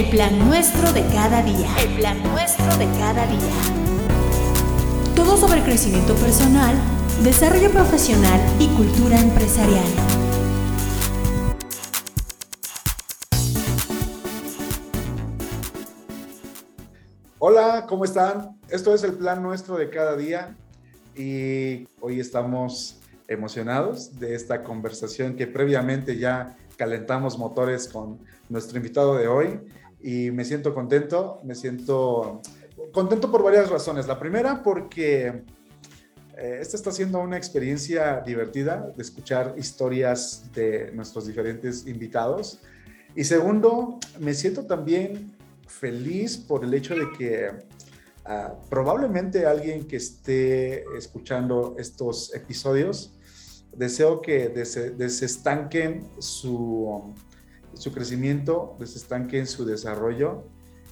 El plan nuestro de cada día. El plan nuestro de cada día. Todo sobre crecimiento personal, desarrollo profesional y cultura empresarial. Hola, ¿cómo están? Esto es el plan nuestro de cada día y hoy estamos emocionados de esta conversación que previamente ya calentamos motores con nuestro invitado de hoy y me siento contento, me siento contento por varias razones. La primera porque eh, esta está siendo una experiencia divertida de escuchar historias de nuestros diferentes invitados. Y segundo, me siento también feliz por el hecho de que ah, probablemente alguien que esté escuchando estos episodios deseo que desestanquen su, su crecimiento, desestanquen su desarrollo.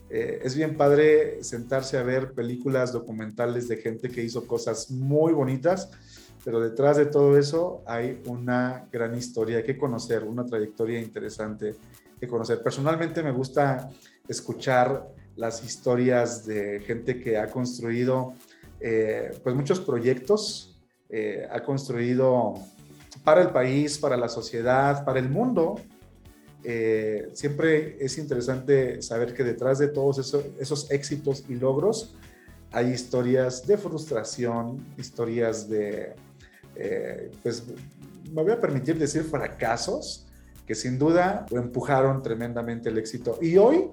Eh, es bien padre sentarse a ver películas documentales de gente que hizo cosas muy bonitas, pero detrás de todo eso hay una gran historia que conocer, una trayectoria interesante que conocer. Personalmente me gusta escuchar las historias de gente que ha construido eh, pues muchos proyectos eh, ha construido para el país, para la sociedad, para el mundo. Eh, siempre es interesante saber que detrás de todos esos, éxitos y logros hay historias de frustración, historias de, eh, pues me voy a permitir decir fracasos, que sin duda empujaron tremendamente el éxito. Y hoy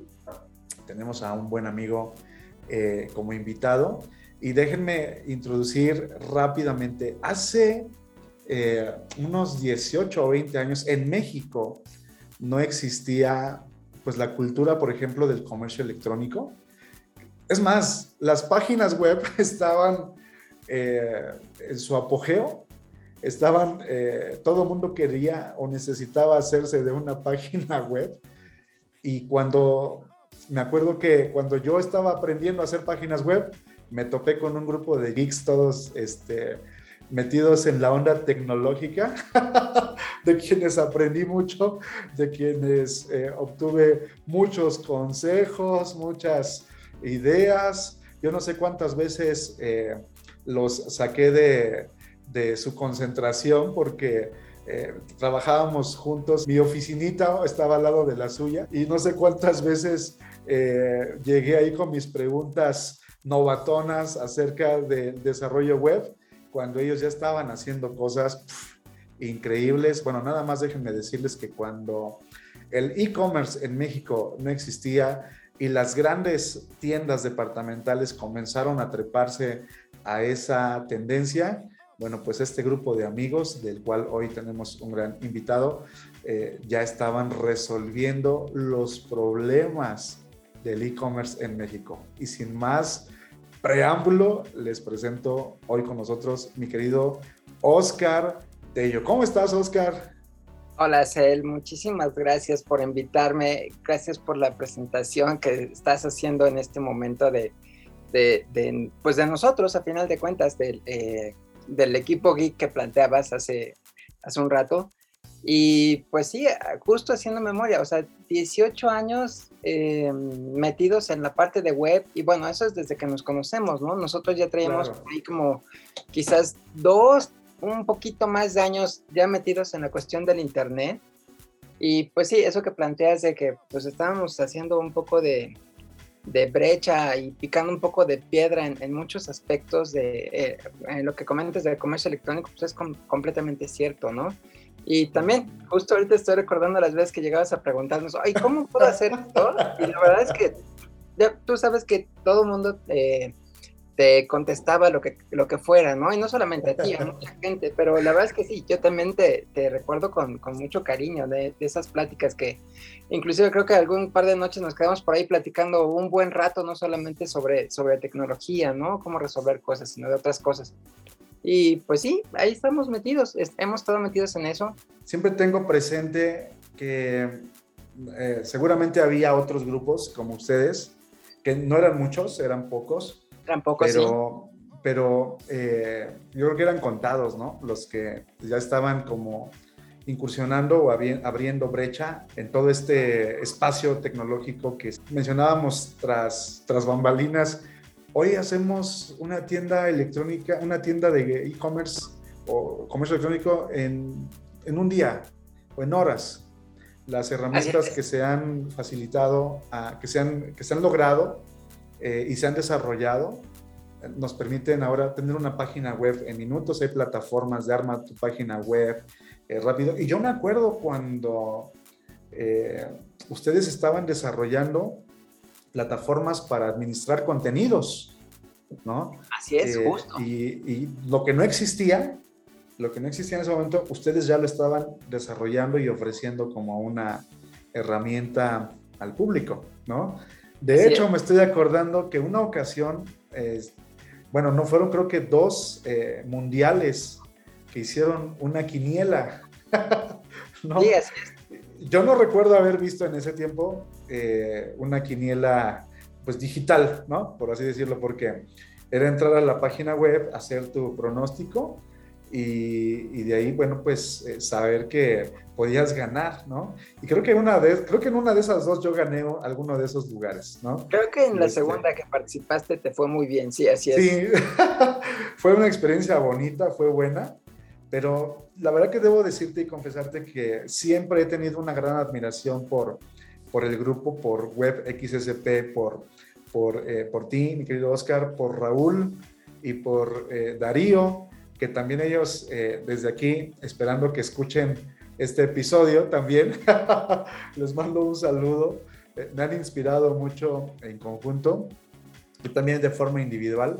tenemos a un buen amigo como invitado y déjenme introducir rápidamente. Hace eh, unos 18 o 20 años en México no existía pues la cultura, por ejemplo, del comercio electrónico. Es más, las páginas web estaban eh, en su apogeo, estaban, eh, todo el mundo quería o necesitaba hacerse de una página web. Y cuando, me acuerdo que cuando yo estaba aprendiendo a hacer páginas web, me topé con un grupo de geeks todos este, metidos en la onda tecnológica, de quienes aprendí mucho, de quienes eh, obtuve muchos consejos, muchas ideas. Yo no sé cuántas veces eh, los saqué de, de, su concentración porque eh, trabajábamos juntos. Mi oficinita estaba al lado de la suya y no sé cuántas veces llegué ahí con mis preguntas novatonas acerca del desarrollo web, cuando ellos ya estaban haciendo cosas increíbles. Bueno, nada más déjenme decirles que cuando el e-commerce en México no existía y las grandes tiendas departamentales comenzaron a treparse a esa tendencia, bueno, pues este grupo de amigos, del cual hoy tenemos un gran invitado, eh, ya estaban resolviendo los problemas del e-commerce en México. Y sin más preámbulo, les presento hoy con nosotros mi querido Oscar Tello. ¿Cómo estás, Oscar? Hola, Cel, muchísimas gracias por invitarme, gracias por la presentación que estás haciendo en este momento de, de, pues de nosotros, a final de cuentas, del, eh, del equipo geek que planteabas hace, hace un rato. Y pues sí, justo haciendo memoria, o sea, 18 años eh, metidos en la parte de web y bueno, eso es desde que nos conocemos, ¿no? Nosotros ya traíamos ahí como quizás dos, un poquito más de años ya metidos en la cuestión del Internet. Y pues sí, eso que planteas de que pues estábamos haciendo un poco de, de brecha y picando un poco de piedra en, muchos aspectos de eh, en lo que comentas del comercio electrónico, pues es completamente cierto, ¿no? Y también, justo ahorita estoy recordando las veces que llegabas a preguntarnos, ay, ¿cómo puedo hacer esto? Y la verdad es que ya, tú sabes que todo el mundo eh, te contestaba lo que, lo que fuera, ¿no? Y no solamente a ti, a mucha gente, pero la verdad es que sí, yo también te, te recuerdo con, con, mucho cariño de, de, esas pláticas que inclusive creo que algún par de noches nos quedamos por ahí platicando un buen rato, no solamente sobre, sobre tecnología, ¿no? Cómo resolver cosas, sino de otras cosas. Y pues sí, ahí estamos metidos, hemos estado metidos en eso. Siempre tengo presente que eh, seguramente había otros grupos como ustedes, que no eran muchos, eran pocos. Eran pocos, pero, Pero eh, yo creo que eran contados, ¿no? Los que ya estaban como incursionando o abriendo brecha en todo este espacio tecnológico que mencionábamos tras, tras bambalinas. Hoy hacemos una tienda electrónica, una tienda de e-commerce o comercio electrónico en, en, un día o en horas. Las herramientas que se han facilitado, que, se han, que se han logrado eh, y se han desarrollado nos permiten ahora tener una página web en minutos, hay plataformas de arma tu página web eh, rápido. Y yo me acuerdo cuando eh, ustedes estaban desarrollando plataformas para administrar contenidos, ¿no? Así es, eh, justo. Y, y, lo que no existía, lo que no existía en ese momento, ustedes ya lo estaban desarrollando y ofreciendo como una herramienta al público, ¿no? De hecho, me estoy acordando que una ocasión, bueno, no fueron creo que dos mundiales que hicieron una quiniela. ¿no? Yo no recuerdo haber visto en ese tiempo eh, una quiniela pues digital, ¿no? Por así decirlo, porque era entrar a la página web, hacer tu pronóstico y, de ahí, bueno, pues eh, saber que podías ganar, ¿no? Y creo que, una de, creo que en una de esas dos yo gané alguno de esos lugares, ¿no? Creo que en la este segunda que participaste te fue muy bien, sí, así es. Sí, fue una experiencia bonita, fue buena. Pero la verdad que debo decirte y confesarte que siempre he tenido una gran admiración por, por el grupo, por Web XSP, por, por, eh, por ti, mi querido Oscar, por Raúl y por eh, Darío, que también ellos eh, desde aquí, esperando que escuchen este episodio también, les mando un saludo. me han inspirado mucho en conjunto y también de forma individual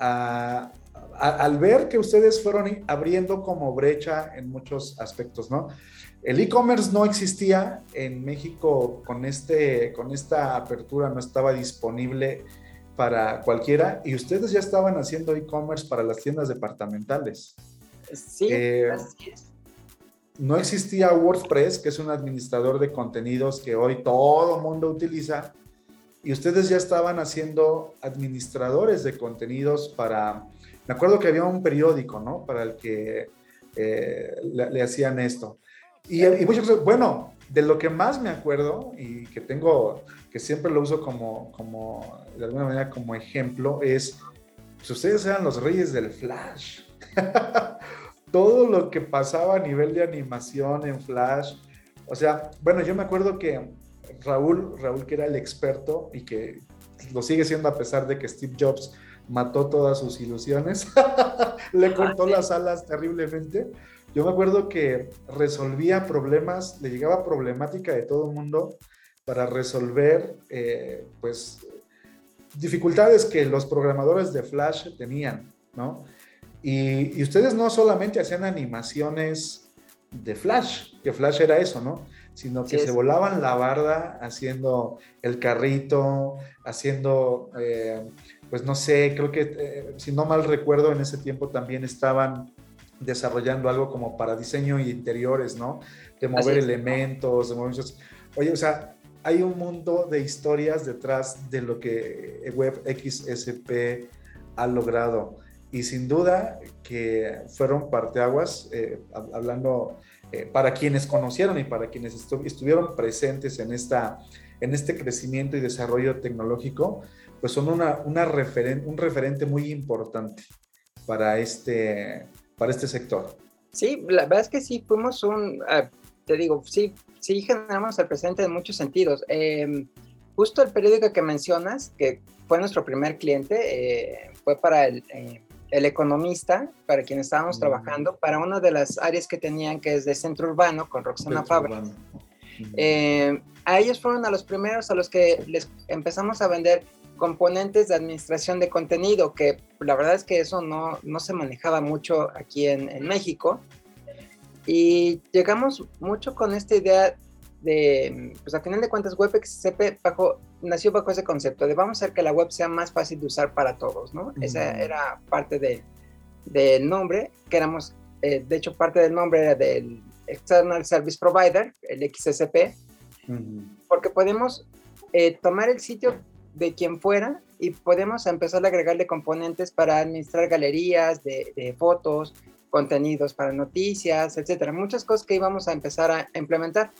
a, al ver que ustedes fueron abriendo como brecha en muchos aspectos, ¿no? El e-commerce no existía en México con, este, con esta apertura, no estaba disponible para cualquiera y ustedes ya estaban haciendo e-commerce para las tiendas departamentales. Sí, eh, así es. No existía WordPress, que es un administrador de contenidos que hoy todo mundo utiliza, y ustedes ya estaban haciendo administradores de contenidos para me acuerdo que había un periódico, ¿no? Para el que eh, le, hacían esto. Y, y muchas bueno, de lo que más me acuerdo y que tengo, que siempre lo uso como, como de alguna manera como ejemplo, es, pues ustedes eran los reyes del Flash. Todo lo que pasaba a nivel de animación en Flash. O sea, bueno, yo me acuerdo que Raúl, Raúl que era el experto y que lo sigue siendo a pesar de que Steve Jobs mató todas sus ilusiones, le cortó las alas terriblemente. Yo me acuerdo que resolvía problemas, le llegaba problemática de todo el mundo para resolver, eh, pues, dificultades que los programadores de Flash tenían, ¿no? Y, ustedes no solamente hacían animaciones de Flash, que Flash era eso, ¿no? Sino que se volaban la barda haciendo el carrito, haciendo eh, pues no sé, creo que eh, si no mal recuerdo, en ese tiempo también estaban desarrollando algo como para diseño y interiores, ¿no? De mover elementos, de mover Oye, o sea, hay un mundo de historias detrás de lo que Web XSP ha logrado. Y sin duda que fueron parteaguas, eh, hablando eh, para quienes conocieron y para quienes estuvieron presentes en, esta, en este crecimiento y desarrollo tecnológico, pues son una, una un referente muy importante para este, para este sector. Sí, la verdad es que sí, fuimos un, ah, te digo, sí, sí generamos el presente en muchos sentidos. Em, justo el periódico que mencionas, que fue nuestro primer cliente, eh, fue para el, eh, el, Economista, para quien estábamos mm. trabajando, para una de las áreas que tenían, que es de Centro Urbano, con Roxana Fabra. Eh, a ellos fueron a los primeros a los que les empezamos a vender componentes de administración de contenido, que la verdad es que eso no, no se manejaba mucho aquí en, en, México. Y llegamos mucho con esta idea de, pues a final de cuentas, WebXCP bajo, nació bajo ese concepto de vamos a hacer que la web sea más fácil de usar para todos, ¿no? Esa era parte del de, nombre, que éramos, eh, de hecho, parte del nombre era del External Service Provider, el XSP, porque podemos eh, tomar el sitio de quien fuera y podemos empezar a agregarle componentes para administrar galerías de, fotos, contenidos para noticias, etcétera, muchas cosas que íbamos a empezar a implementar.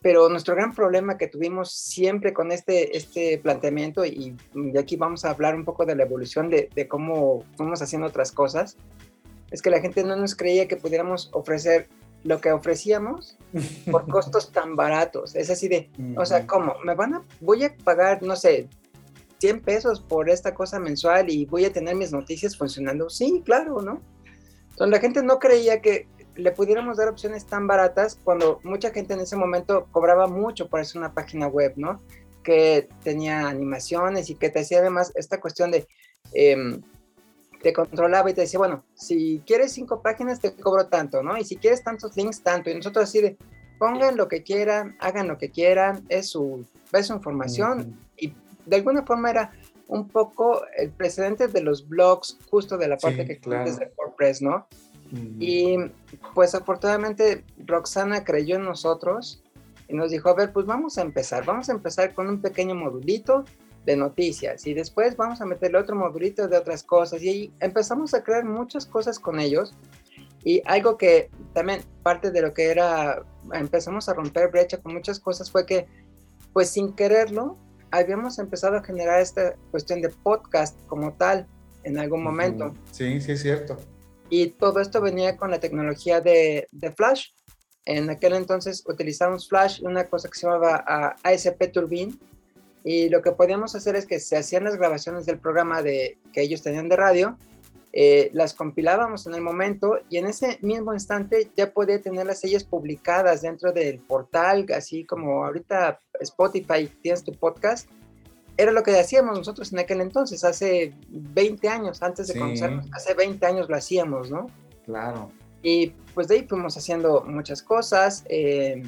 Pero nuestro gran problema que tuvimos siempre con este, este planteamiento, y de aquí vamos a hablar un poco de la evolución de, de cómo fuimos haciendo otras cosas, es que la gente no nos creía que pudiéramos ofrecer lo que ofrecíamos por costos tan baratos. Es así de, o sea, ¿cómo? ¿Me van a, voy a pagar, no sé, 100 pesos por esta cosa mensual y voy a tener mis noticias funcionando? Sí, claro, ¿no? Entonces la gente no creía que le pudiéramos dar opciones tan baratas cuando mucha gente en ese momento cobraba mucho por hacer una página web, ¿no? Que tenía animaciones y que te hacía además esta cuestión de... Eh, te controlaba y te decía, bueno, si quieres cinco páginas te cobro tanto, ¿no? Y si quieres tantos links, tanto. Y nosotros así de, pongan lo que quieran, hagan lo que quieran, es su, es su información. Y de alguna forma era un poco el precedente de los blogs, justo de la parte que claro. desde WordPress, ¿no? Y pues afortunadamente Roxana creyó en nosotros y nos dijo, a ver, pues vamos a empezar, vamos a empezar con un pequeño modulito de noticias y después vamos a meterle otro modulito de otras cosas y ahí empezamos a crear muchas cosas con ellos y algo que también parte de lo que era, empezamos a romper brecha con muchas cosas fue que pues sin quererlo habíamos empezado a generar esta cuestión de podcast como tal en algún momento. Sí, sí, es cierto. Y todo esto venía con la tecnología de, de Flash. En aquel entonces utilizamos Flash, una cosa que se llamaba ASP Turbine, y lo que podíamos hacer es que se hacían las grabaciones del programa de, que ellos tenían de radio, eh, las compilábamos en el momento y en ese mismo instante ya podía tenerlas ellas publicadas dentro del portal, así como ahorita Spotify tienes tu podcast. Era lo que hacíamos nosotros en aquel entonces, hace 20 años, antes de conocernos, hace 20 años lo hacíamos, ¿no? Claro. Y pues de ahí fuimos haciendo muchas cosas. Eh,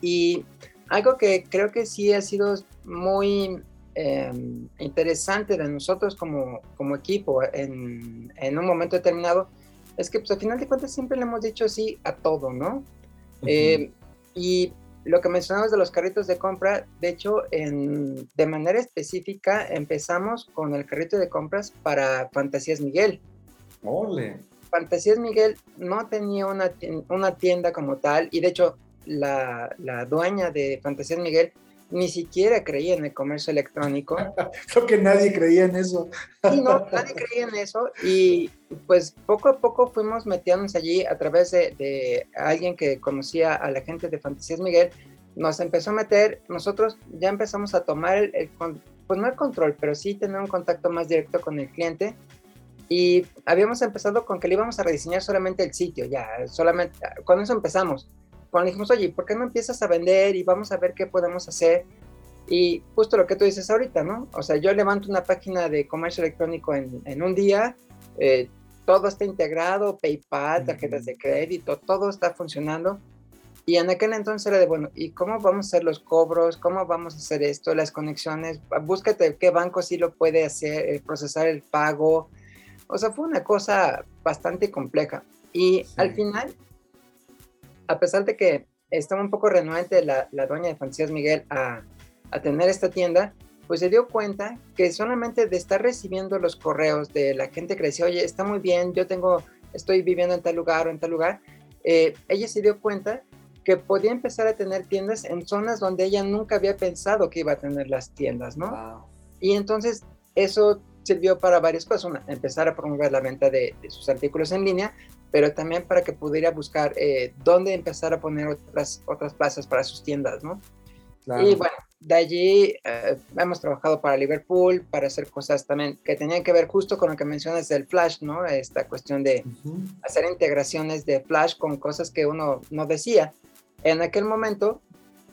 y algo que creo que sí ha sido muy em, interesante de nosotros como, como equipo en, en, un momento determinado es que pues al final de cuentas siempre le hemos dicho sí a todo, ¿no? Em, y lo que mencionabas de los carritos de compra, de hecho, en, de manera específica empezamos con el carrito de compras para Fantasías Miguel. ¡Ole! Fantasías Miguel no tenía una, una tienda como tal y de hecho la, la dueña de Fantasías Miguel ni siquiera creía en el comercio electrónico. Creo que nadie creía en eso. Sí, no, nadie creía en eso. Y pues poco a poco fuimos metiéndonos allí a través de, de alguien que conocía a la gente de Fantasías Miguel. Nos empezó a meter, nosotros ya empezamos a tomar el, el, pues no el control, pero sí tener un contacto más directo con el cliente. Y habíamos empezado con que le íbamos a rediseñar solamente el sitio, ya, solamente, con eso empezamos cuando dijimos, oye, ¿por qué no empiezas a vender y vamos a ver qué podemos hacer? Y justo lo que tú dices ahorita, ¿no? O sea, yo levanto una página de comercio electrónico en, en un día, eh, todo está integrado, PayPal, tarjetas de crédito, todo está funcionando. Y en aquel entonces era de, bueno, ¿y cómo vamos a hacer los cobros? ¿Cómo vamos a hacer esto? Las conexiones, búscate qué banco sí lo puede hacer, eh, procesar el pago. O sea, fue una cosa bastante compleja. Y sí. al final a pesar de que estaba un poco renuente la, la dueña de Fantasías Miguel a, a, tener esta tienda, pues se dio cuenta que solamente de estar recibiendo los correos de la gente que decía, oye, está muy bien, yo tengo, estoy viviendo en tal lugar o en tal lugar, eh, ella se dio cuenta que podía empezar a tener tiendas en zonas donde ella nunca había pensado que iba a tener las tiendas, ¿no? Wow. Y entonces eso sirvió para varias cosas. Una, empezar a promover la venta de, de, sus artículos en línea, pero también para que pudiera buscar eh, dónde empezar a poner otras, otras plazas para sus tiendas, ¿no? Claro. Y bueno, de allí eh, hemos trabajado para Liverpool, para hacer cosas también que tenían que ver justo con lo que mencionas del Flash, ¿no? Esta cuestión de uh -huh. hacer integraciones de Flash con cosas que uno no decía. En aquel momento,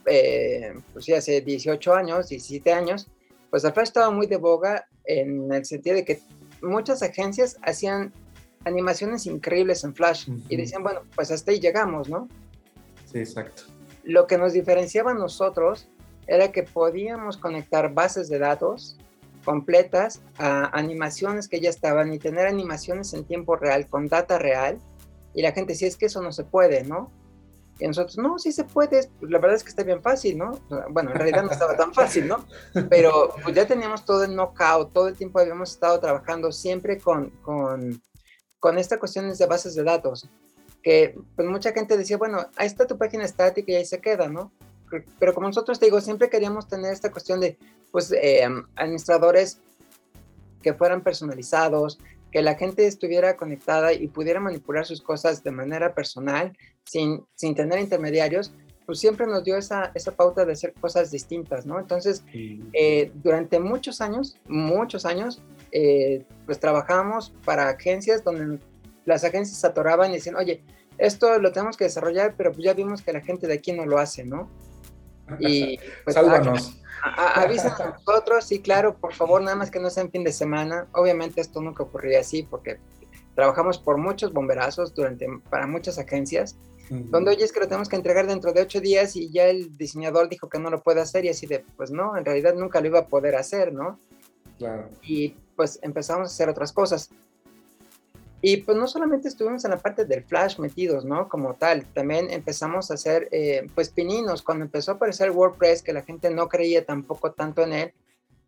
eh, pues sí, hace 18 años, 17 años, pues el Flash estaba muy de boga en el sentido de que muchas agencias hacían animaciones increíbles en Flash uh -huh. y decían, bueno, pues hasta ahí llegamos, ¿no? Sí, exacto. Lo que nos diferenciaba a nosotros era que podíamos conectar bases de datos completas a animaciones que ya estaban y tener animaciones en tiempo real con data real y la gente decía, es que eso no se puede, ¿no? Y nosotros, no, sí se puede, la verdad es que está bien fácil, ¿no? Bueno, en realidad no estaba tan fácil, ¿no? Pero pues ya teníamos todo el knockout, todo el tiempo habíamos estado trabajando siempre con, con con estas cuestiones de bases de datos, que pues mucha gente decía, bueno, ahí está tu página estática y ahí se queda, ¿no? Pero como nosotros te digo, siempre queríamos tener esta cuestión de, pues, eh, administradores que fueran personalizados, que la gente estuviera conectada y pudiera manipular sus cosas de manera personal, sin, sin tener intermediarios, pues siempre nos dio esa, esa pauta de hacer cosas distintas, ¿no? Entonces, eh, durante muchos años, muchos años, eh, pues trabajamos para agencias donde las agencias se atoraban y decían, oye, esto lo tenemos que desarrollar, pero pues ya vimos que la gente de aquí no lo hace, ¿no? Y pues, Sálvanos. Avísanos a nosotros, sí, claro, por favor, nada más que no sea en fin de semana. Obviamente esto nunca ocurriría así porque trabajamos por muchos bomberazos durante, para muchas agencias, donde oye es que lo tenemos que entregar dentro de ocho días y ya el diseñador dijo que no lo puede hacer y así de, pues no, en realidad nunca lo iba a poder hacer, ¿no? Claro. Y pues empezamos a hacer otras cosas. Y pues no solamente estuvimos en la parte del Flash metidos, ¿no? Como tal, también empezamos a hacer, eh, pues, pininos. Cuando empezó a aparecer WordPress, que la gente no creía tampoco tanto en él,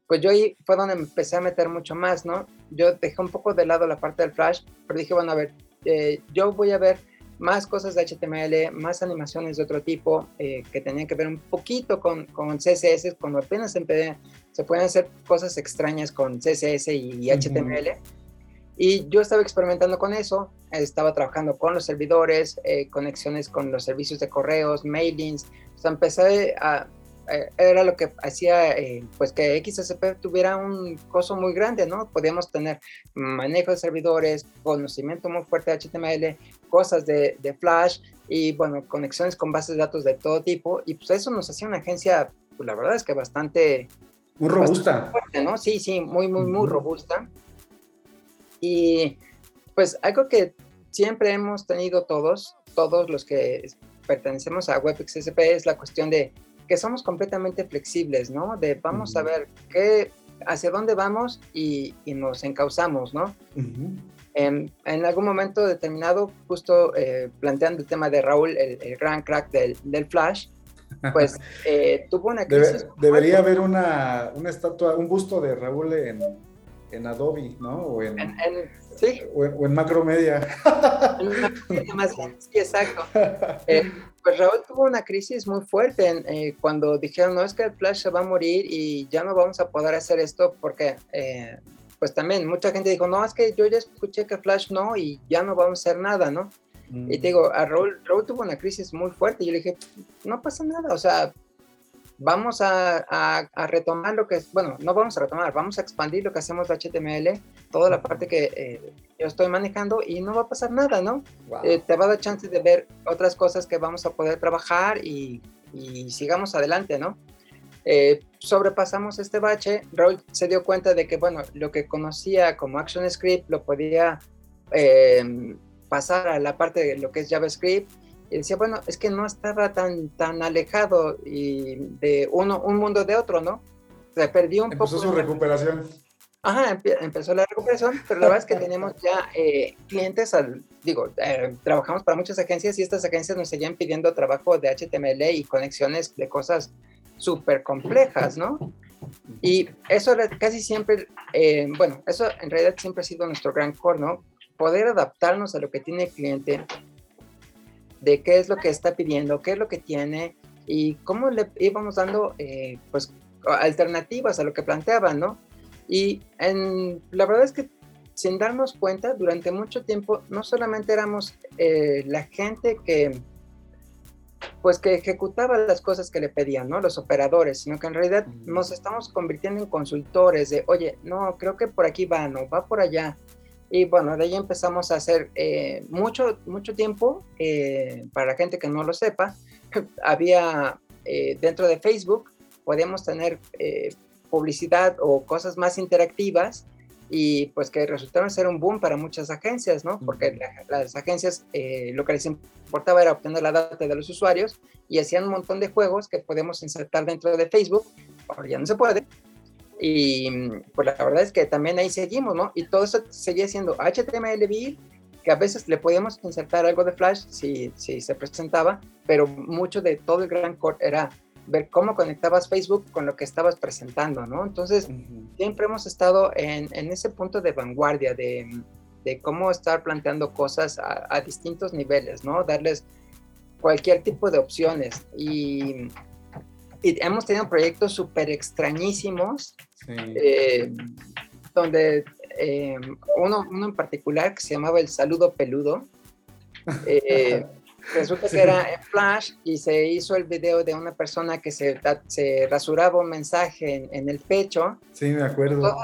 pues yo ahí fue donde empecé a meter mucho más, ¿no? Yo dejé un poco de lado la parte del Flash, pero dije, bueno, a ver, eh, yo voy a ver más cosas de HTML, más animaciones de otro tipo eh, que tenían que ver un poquito con, con CSS, cuando apenas empecé, se pueden hacer cosas extrañas con CSS y, HTML. Y yo estaba experimentando con eso, estaba trabajando con los servidores, eh, conexiones con los servicios de correos, mailings, o sea, empecé a, era lo que hacía eh, pues que XSP tuviera un coso muy grande, ¿no? Podíamos tener manejo de servidores, conocimiento muy fuerte de HTML, cosas de, de, Flash y bueno, conexiones con bases de datos de todo tipo y pues eso nos hacía una agencia, pues la verdad es que bastante... Muy robusta. fuerte, ¿no? Sí, sí, muy, muy, muy robusta. Y pues algo que siempre hemos tenido todos, todos los que pertenecemos a WebXSP es la cuestión de que somos completamente flexibles, ¿no? De vamos a ver qué, hacia dónde vamos y, nos encauzamos, ¿no? en, algún momento determinado, justo eh, planteando el tema de Raúl, el, gran crack del, del Flash, pues eh, tuvo una crisis. debería haber una, una, estatua, un busto de Raúl en, en Adobe, ¿no? O en, sí. o en, Macromedia. sí, exacto. Eh, pues Raúl tuvo una crisis muy fuerte eh, cuando dijeron, no es que el Flash se va a morir y ya no vamos a poder hacer esto porque, eh, pues también mucha gente dijo, no, es que yo ya escuché que Flash no y ya no vamos a hacer nada, ¿no? Y te digo, a Raúl, Raúl tuvo una crisis muy fuerte y yo le dije, no pasa nada, o sea, vamos a, retomar lo que es, bueno, no vamos a retomar, vamos a expandir lo que hacemos de HTML, toda la parte que eh, yo estoy manejando y no va a pasar nada, ¿no? Eh, te va a dar chance de ver otras cosas que vamos a poder trabajar y, sigamos adelante, ¿no? Eh, sobrepasamos este bache, Raúl se dio cuenta de que, bueno, lo que conocía como ActionScript lo podía pasar a la parte de lo que es JavaScript y decía, bueno, es que no estaba tan, tan alejado y de uno, un mundo de otro, ¿no? Se perdió un poco. Empezó su recuperación. Ajá, empezó la recuperación, pero la verdad es que tenemos ya eh, clientes, al, digo, eh, trabajamos para muchas agencias y estas agencias nos seguían pidiendo trabajo de HTML y conexiones de cosas súper complejas, ¿no? Y eso casi siempre, eh, bueno, eso en realidad siempre ha sido nuestro gran core, ¿no? Poder adaptarnos a lo que tiene el cliente, de qué es lo que está pidiendo, qué es lo que tiene y cómo le íbamos dando eh, pues alternativas a lo que planteaban, ¿no? Y en, la verdad es que sin darnos cuenta, durante mucho tiempo no solamente éramos eh, la gente que pues que ejecutaba las cosas que le pedían, ¿no? Los operadores, sino que en realidad nos estamos convirtiendo en consultores de, oye, no, creo que por aquí va, no, va por allá. Y bueno, de ahí empezamos a hacer eh, mucho, mucho tiempo, eh, para la gente que no lo sepa, había eh, dentro de Facebook, podíamos tener publicidad o cosas más interactivas y pues que resultaron ser un boom para muchas agencias, ¿no? Porque las agencias lo que les importaba era obtener la data de los usuarios y hacían un montón de juegos que podemos insertar dentro de Facebook, ahora ya no se puede, y pues la verdad es que también ahí seguimos, ¿no? Y todo eso seguía siendo HTML build, que a veces le podíamos insertar algo de Flash si, si se presentaba, pero mucho de todo el gran core era ver cómo conectabas Facebook con lo que estabas presentando, ¿no? Entonces, siempre hemos estado en, en, ese punto de vanguardia, de, de, cómo estar planteando cosas a, distintos niveles, ¿no? Darles cualquier tipo de opciones. Y, hemos tenido proyectos súper extrañísimos, eh, donde eh, uno, uno, en particular que se llamaba El Saludo Peludo. Eh, resulta que era en Flash y se hizo el video de una persona que se, se rasuraba un mensaje en, el pecho. Sí, me acuerdo.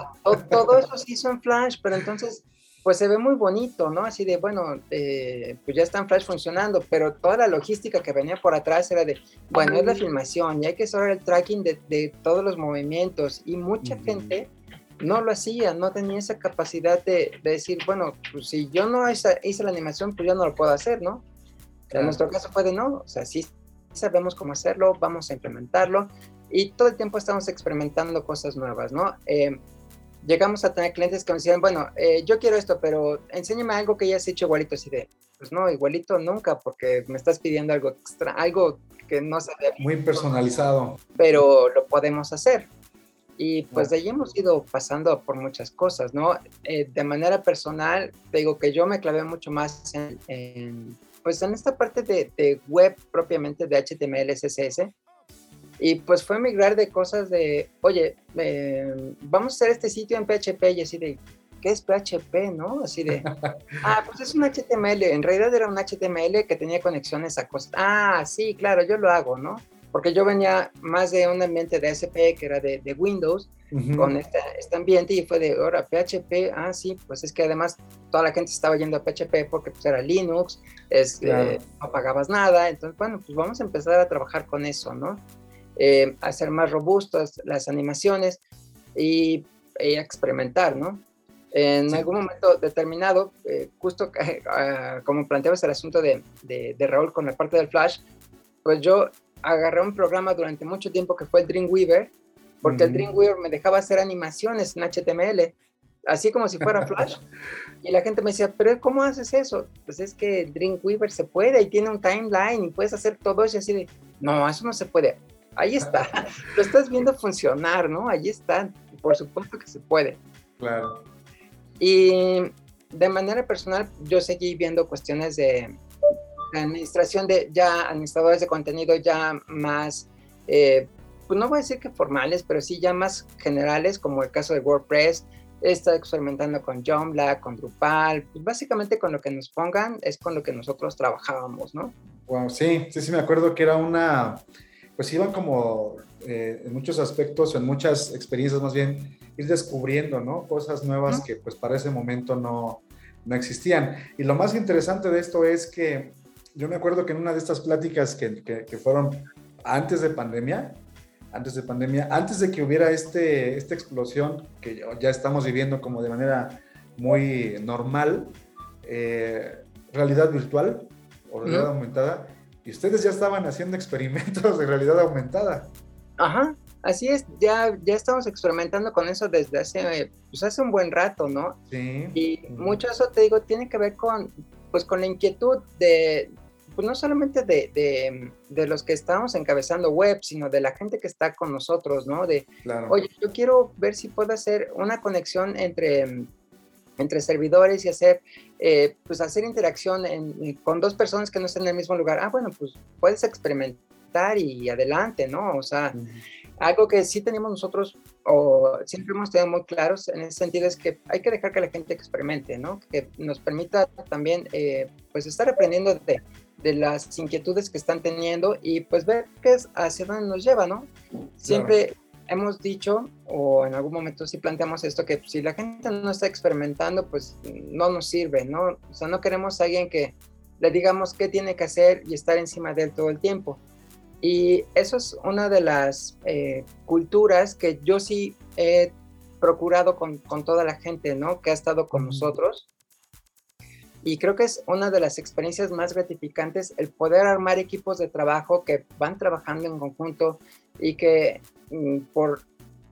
Todo, eso se hizo en Flash, pero entonces pues se ve muy bonito, ¿no? Así de, bueno, eh, pues ya está en Flash funcionando, pero toda la logística que venía por atrás era de, bueno, es la filmación y hay que saber el tracking de, de todos los movimientos y mucha gente no lo hacía, no tenía esa capacidad de, decir, bueno, pues si yo no hice, la animación, pues yo no lo puedo hacer, ¿no? En nuestro caso fue de no, o sea, sí sabemos cómo hacerlo, vamos a implementarlo y todo el tiempo estamos experimentando cosas nuevas, ¿no? Eh, llegamos a tener clientes que nos decían, bueno, eh, yo quiero esto, pero enséñame algo que ya has hecho igualito, así de, pues no, igualito nunca, porque me estás pidiendo algo extra, algo que no se ve. Muy personalizado. Pero lo podemos hacer. Y pues de ahí hemos ido pasando por muchas cosas, ¿no? Eh, de manera personal, te digo que yo me clavé mucho más en, pues en esta parte de, web propiamente de HTML, CSS. Y pues fue migrar de cosas de, oye, eh, vamos a hacer este sitio en PHP y así de, ¿qué es PHP, no? Así de, ah, pues es un HTML. En realidad era un HTML que tenía conexiones a cosas. Ah, sí, claro, yo lo hago, ¿no? porque yo venía más de un ambiente de SP que era de, Windows con este, este, ambiente y fue de, ahora PHP, ah, sí, pues es que además toda la gente estaba yendo a PHP porque pues era Linux, es, eh, no pagabas nada, entonces bueno, pues vamos a empezar a trabajar con eso, ¿no? Eh, hacer más robustas las animaciones y, experimentar, ¿no? En algún momento determinado, eh, justo ah, como planteabas el asunto de, de, de Raúl con la parte del Flash, pues yo agarré un programa durante mucho tiempo que fue el Dreamweaver, porque el Dreamweaver me dejaba hacer animaciones en HTML, así como si fuera Flash. y la gente me decía, pero ¿cómo haces eso? Pues es que Dreamweaver se puede y tiene un timeline y puedes hacer todo eso y así de, no, eso no se puede. Ahí está, lo estás viendo funcionar, ¿no? Ahí está, por supuesto que se puede. Claro. Y de manera personal, yo seguí viendo cuestiones de, la administración de ya administradores de contenido ya más, eh, pues no voy a decir que formales, pero sí ya más generales, como el caso de WordPress. He estado experimentando con Joomla, con Drupal, pues básicamente con lo que nos pongan es con lo que nosotros trabajábamos, ¿no? Wow, sí, sí, sí, me acuerdo que era una, pues iba como eh, en muchos aspectos, en muchas experiencias más bien, ir descubriendo, ¿no? Cosas nuevas que pues para ese momento no, no existían. Y lo más interesante de esto es que yo me acuerdo que en una de estas pláticas que, que, fueron antes de pandemia, antes de pandemia, antes de que hubiera este, esta explosión que ya estamos viviendo como de manera muy normal, eh, realidad virtual o realidad aumentada, y ustedes ya estaban haciendo experimentos de realidad aumentada. Ajá, así es, ya, ya estamos experimentando con eso desde hace, pues hace un buen rato, ¿no? Sí. Y mucho de eso, te digo, tiene que ver con, pues con la inquietud de, pues no solamente de, de, los que estamos encabezando web, sino de la gente que está con nosotros, ¿no? De, oye, yo quiero ver si puedo hacer una conexión entre, entre servidores y hacer, eh, pues hacer interacción con dos personas que no estén en el mismo lugar. Ah, bueno, pues puedes experimentar y adelante, ¿no? O sea, algo que sí tenemos nosotros, o siempre hemos tenido muy claros en ese sentido, es que hay que dejar que la gente experimente, ¿no? Que nos permita también, eh, pues, estar aprendiendo de, de las inquietudes que están teniendo y pues ver qué es hacia dónde nos lleva, ¿no? Siempre hemos dicho, o en algún momento sí planteamos esto, que si la gente no está experimentando, pues no nos sirve, ¿no? O sea, no queremos a alguien que le digamos qué tiene que hacer y estar encima de él todo el tiempo. Y eso es una de las eh, culturas que yo sí he procurado con, con, toda la gente, ¿no? Que ha estado con nosotros y creo que es una de las experiencias más gratificantes el poder armar equipos de trabajo que van trabajando en conjunto y que mm, por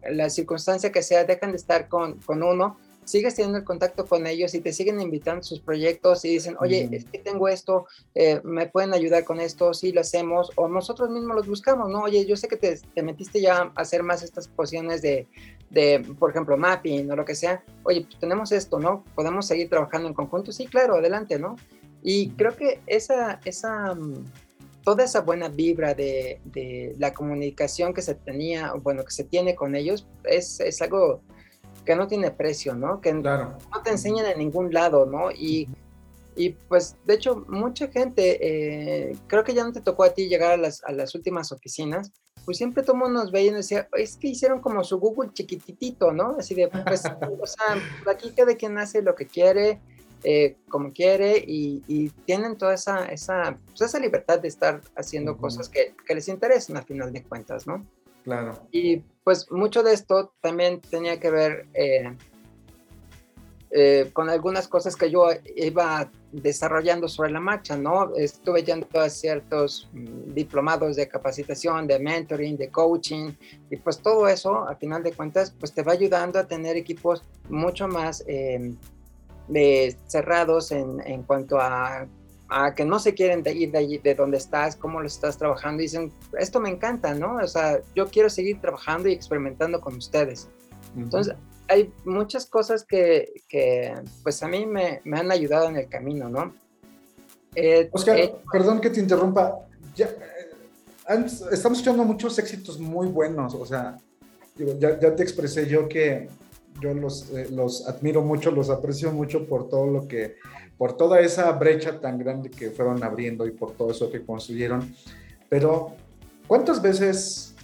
la circunstancia que sea dejan de estar con, con uno, sigues teniendo el contacto con ellos y te siguen invitando a sus proyectos y dicen, oye, es que tengo esto, eh, me pueden ayudar con esto, sí lo hacemos, o nosotros mismos los buscamos, ¿no? Oye, yo sé que te, te metiste ya a hacer más estas posiciones de, de, por ejemplo, mapping o lo que sea, oye, pues tenemos esto, ¿no? Podemos seguir trabajando en conjunto, sí, claro, adelante, ¿no? Y creo que esa, esa, mm, toda esa buena vibra de, de la comunicación que se tenía, bueno, que se tiene con ellos, es, es algo que no tiene precio, ¿no? Que no te enseñan en ningún lado, ¿no? Y, y pues, de hecho, mucha gente, eh, creo que ya no te tocó a ti llegar a las, a las últimas oficinas, pues siempre todo mundo nos veía y nos decía, es que hicieron como su Google chiquititito, ¿no? Así de, pues, o sea, aquí cada quien hace lo que quiere, eh, como quiere, y, tienen toda esa, esa, pues, esa libertad de estar haciendo cosas que, que, les interesen a final de cuentas, ¿no? Claro. Y pues mucho de esto también tenía que ver eh, eh, con algunas cosas que yo iba desarrollando sobre la marcha, ¿no? Estuve yendo a ciertos mm, diplomados de capacitación, de mentoring, de coaching, y pues todo eso, a final de cuentas, pues te va ayudando a tener equipos mucho más em, cerrados en, en, cuanto a, a, que no se quieren ir de allí, de donde estás, cómo lo estás trabajando, y dicen, esto me encanta, ¿no? O sea, yo quiero seguir trabajando y experimentando con ustedes. Entonces, hay muchas cosas que, que pues a mí me, me, han ayudado en el camino, ¿no? Eh, Oscar, eh, perdón que te interrumpa. Ya, eh, estamos escuchando muchos éxitos muy buenos, o sea, ya, ya, te expresé yo que yo los, los admiro mucho, los aprecio mucho por todo lo que, por toda esa brecha tan grande que fueron abriendo y por todo eso que construyeron. Pero, ¿cuántas veces,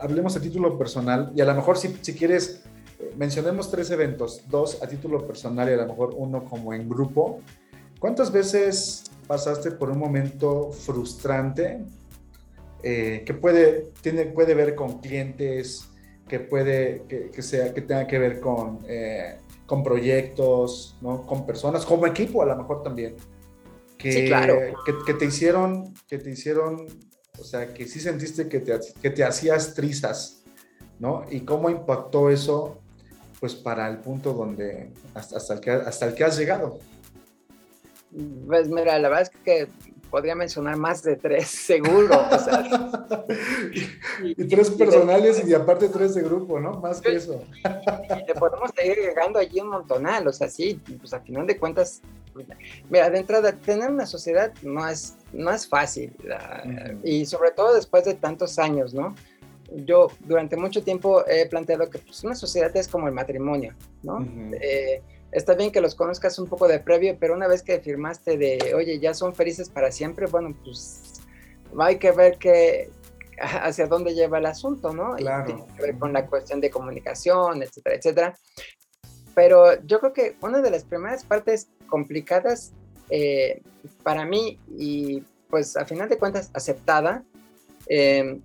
hablemos a título personal, y a lo mejor si, si quieres mencionemos tres eventos, dos a título personal y a lo mejor uno como en grupo. ¿Cuántas veces pasaste por un momento frustrante eh, que puede, tiene, puede ver con clientes, que puede, que, sea, que tenga que ver con, eh, con proyectos, ¿no? con personas, como equipo a lo mejor también? Que, sí, claro. que, que, te hicieron, que te hicieron, o sea, que sí sentiste que te, que te hacías trizas, ¿no? Y cómo impactó eso pues para el punto donde, hasta, el, que, hasta el que has llegado? Pues mira, la verdad es que podría mencionar más de tres, seguro. y, tres personales y, aparte tres de grupo, ¿no? Más que eso. y le podemos seguir llegando allí un montonal, o sea, sí, pues a final de cuentas, mira, de entrada, tener una sociedad no es, no es fácil, y sobre todo después de tantos años, ¿no? Yo durante mucho tiempo he planteado que pues, una sociedad es como el matrimonio, ¿no? Eh, está bien que los conozcas un poco de previo, pero una vez que firmaste de, oye, ya son felices para siempre, bueno, pues hay que ver que hacia dónde lleva el asunto, ¿no? Claro. Y tiene que ver con la cuestión de comunicación, etcétera, etcétera. Pero yo creo que una de las primeras partes complicadas eh, para mí y pues a final de cuentas aceptada, eh,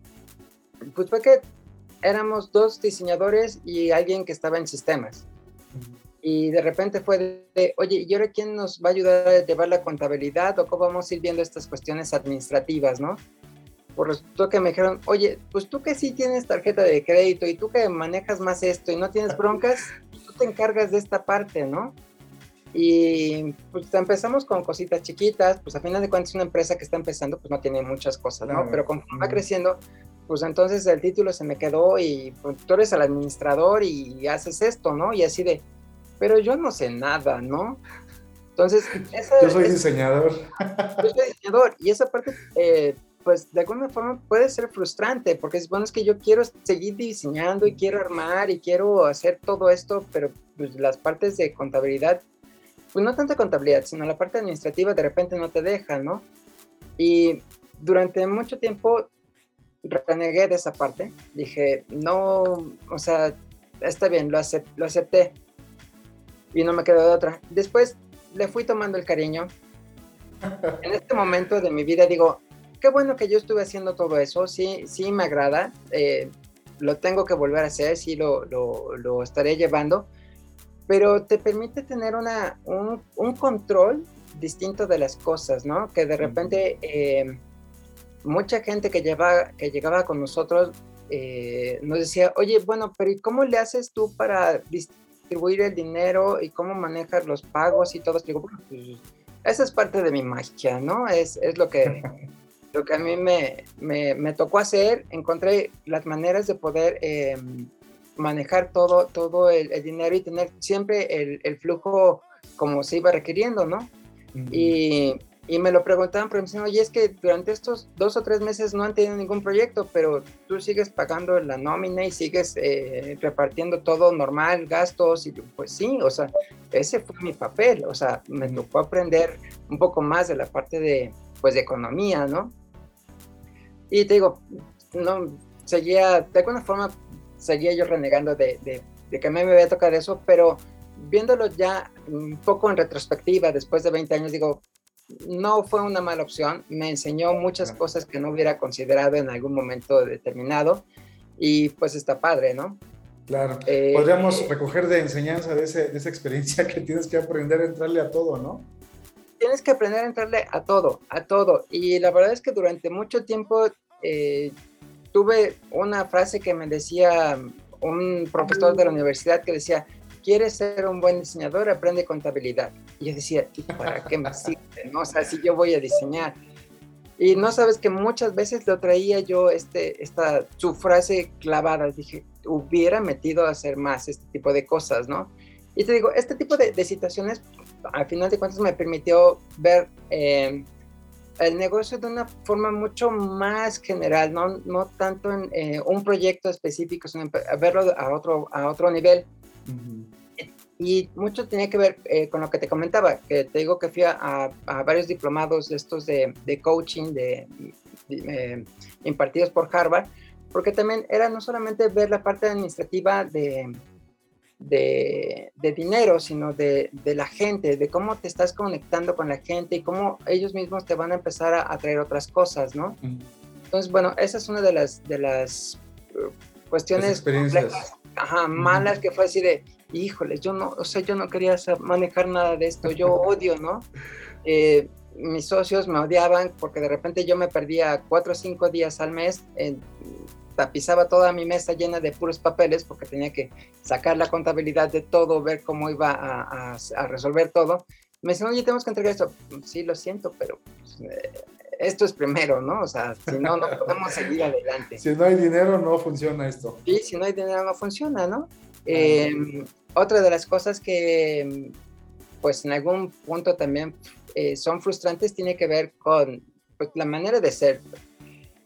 pues fue que éramos dos diseñadores y alguien que estaba en sistemas. Y de repente fue de, oye, ¿y ahora quién nos va a ayudar a llevar la contabilidad o cómo vamos a ir viendo estas cuestiones administrativas, no? Por resultó que me dijeron, oye, pues tú que sí tienes tarjeta de crédito y tú que manejas más esto y no tienes broncas, tú te encargas de esta parte, ¿no? Y pues empezamos con cositas chiquitas, pues a final de cuentas una empresa que está empezando pues no tiene muchas cosas, ¿no? Pero conforme va creciendo, pues entonces el título se me quedó y pues, tú eres el administrador y haces esto, ¿no? Y así de, pero yo no sé nada, ¿no? Entonces, yo soy diseñador. Yo soy diseñador y esa parte, eh, pues de alguna forma puede ser frustrante porque es bueno, es que yo quiero seguir diseñando y quiero armar y quiero hacer todo esto, pero pues las partes de contabilidad, pues no tanto contabilidad, sino la parte administrativa de repente no te deja, ¿no? Y durante mucho tiempo renegué de esa parte. Dije, no, o sea, está bien, lo, lo acepté. Y no me quedó de otra. Después le fui tomando el cariño. En este momento de mi vida digo, qué bueno que yo estuve haciendo todo eso, sí, sí me agrada, eh, lo tengo que volver a hacer, sí lo, lo, lo, estaré llevando, pero te permite tener una, un, un, control distinto de las cosas, ¿no? Que de repente... Eh, mucha gente que, lleva, que llegaba con nosotros eh, nos decía, oye, bueno, pero ¿y cómo le haces tú para distribuir el dinero y cómo manejas los pagos y todo? Digo, bueno, pues, esa es parte de mi magia, ¿no? Es, es lo, que, lo que a mí me, me, me, tocó hacer. Encontré las maneras de poder em, manejar todo, todo el, dinero y tener siempre el, el, flujo como se iba requiriendo, ¿no? y, y, me lo preguntaban, pero me decían, oye, es que durante estos dos o tres meses no han tenido ningún proyecto, pero tú sigues pagando la nómina y sigues eh, repartiendo todo normal, gastos, y pues sí, o sea, ese fue mi papel, o sea, me tocó aprender un poco más de la parte de, pues, de economía, ¿no? Y te digo, no, seguía, de alguna forma, seguía yo renegando de, de, que a mí me había tocado eso, pero viéndolo ya un poco en retrospectiva, después de 20 años, digo, no fue una mala opción, me enseñó muchas cosas que no hubiera considerado en algún momento determinado y pues está padre, ¿no? Claro, eh, podríamos recoger de enseñanza de, ese, de, esa experiencia que tienes que aprender a entrarle a todo, ¿no? Tienes que aprender a entrarle a todo, a todo. Y la verdad es que durante mucho tiempo eh, tuve una frase que me decía un profesor de la universidad que decía, ¿quieres ser un buen diseñador? Aprende contabilidad. Y yo decía, para qué me sirve? No? O sea, si yo voy a diseñar. Y no sabes que muchas veces lo traía yo, este, esta, su frase clavada. Dije, hubiera metido a hacer más este tipo de cosas, ¿no? Y te digo, este tipo de, situaciones, al final de cuentas, me permitió ver eh, el negocio de una forma mucho más general, no, no tanto en eh, un proyecto específico, sino verlo a otro, a otro nivel. Y mucho tenía que ver eh, con lo que te comentaba, que te digo que fui a, a varios diplomados de estos de, de coaching de, eh, impartidos por Harvard, porque también era no solamente ver la parte administrativa de, de, dinero, sino de, la gente, de cómo te estás conectando con la gente y cómo ellos mismos te van a empezar a, traer otras cosas, ¿no? Entonces, bueno, esa es una de las, de las uh, cuestiones ajá, malas que fue así de, híjoles, yo no, o sea, yo no quería manejar nada de esto, yo odio, ¿no? Eh, mis socios me odiaban porque de repente yo me perdía cuatro o cinco días al mes en tapizaba toda mi mesa llena de puros papeles porque tenía que sacar la contabilidad de todo, ver cómo iba a, a, resolver todo. Me decían, oye, tenemos que entregar esto. Sí, lo siento, pero pues, eh, esto es primero, ¿no? O sea, si no, no podemos seguir adelante. Si no hay dinero, no funciona esto. Sí, si no hay dinero, no funciona, ¿no? Em, otra de las cosas que, pues en algún punto también eh, son frustrantes tiene que ver con pues, la manera de ser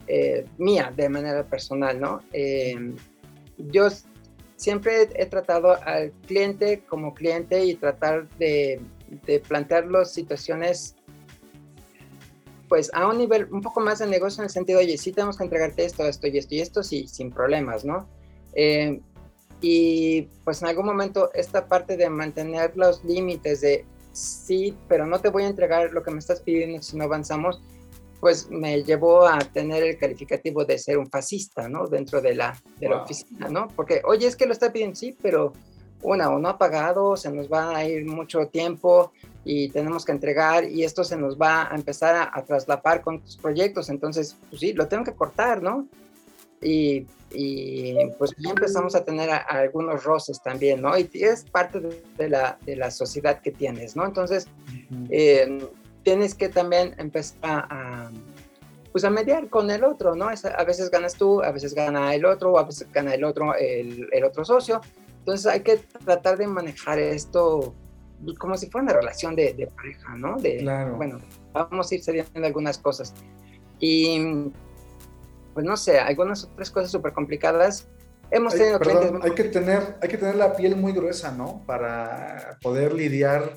eh, mía de manera personal, ¿no? Eh, yo siempre he tratado al cliente como cliente y tratar de, plantear las situaciones pues a un nivel un poco más de negocio en el sentido, oye, sí tenemos que entregarte esto, esto y esto y esto, sí, sin problemas, ¿no? Eh, y pues en algún momento esta parte de mantener los límites de sí, pero no te voy a entregar lo que me estás pidiendo si no avanzamos, pues me llevó a tener el calificativo de ser un fascista, ¿no? Dentro de la, de la oficina, ¿no? Porque, oye, es que lo está pidiendo, sí, pero una, o no ha pagado, se nos va a ir mucho tiempo y tenemos que entregar y esto se nos va a empezar a, a traslapar con tus proyectos, entonces, pues sí, lo tengo que cortar, ¿no? Y, y pues ya empezamos a tener algunos roces también, ¿no? Y es parte de, la, de la sociedad que tienes, ¿no? Entonces, tienes que también empezar a, pues a mediar con el otro, ¿no? a veces ganas tú, a veces gana el otro, a veces gana el otro, el, el otro socio. Entonces hay que tratar de manejar esto como si fuera una relación de, de pareja, ¿no? De, claro. Bueno, vamos a ir cediendo algunas cosas. Y, pues no sé, algunas otras cosas súper complicadas. Hemos tenido clientes... Hay que, tener, hay que tener la piel muy gruesa, ¿no? Para poder lidiar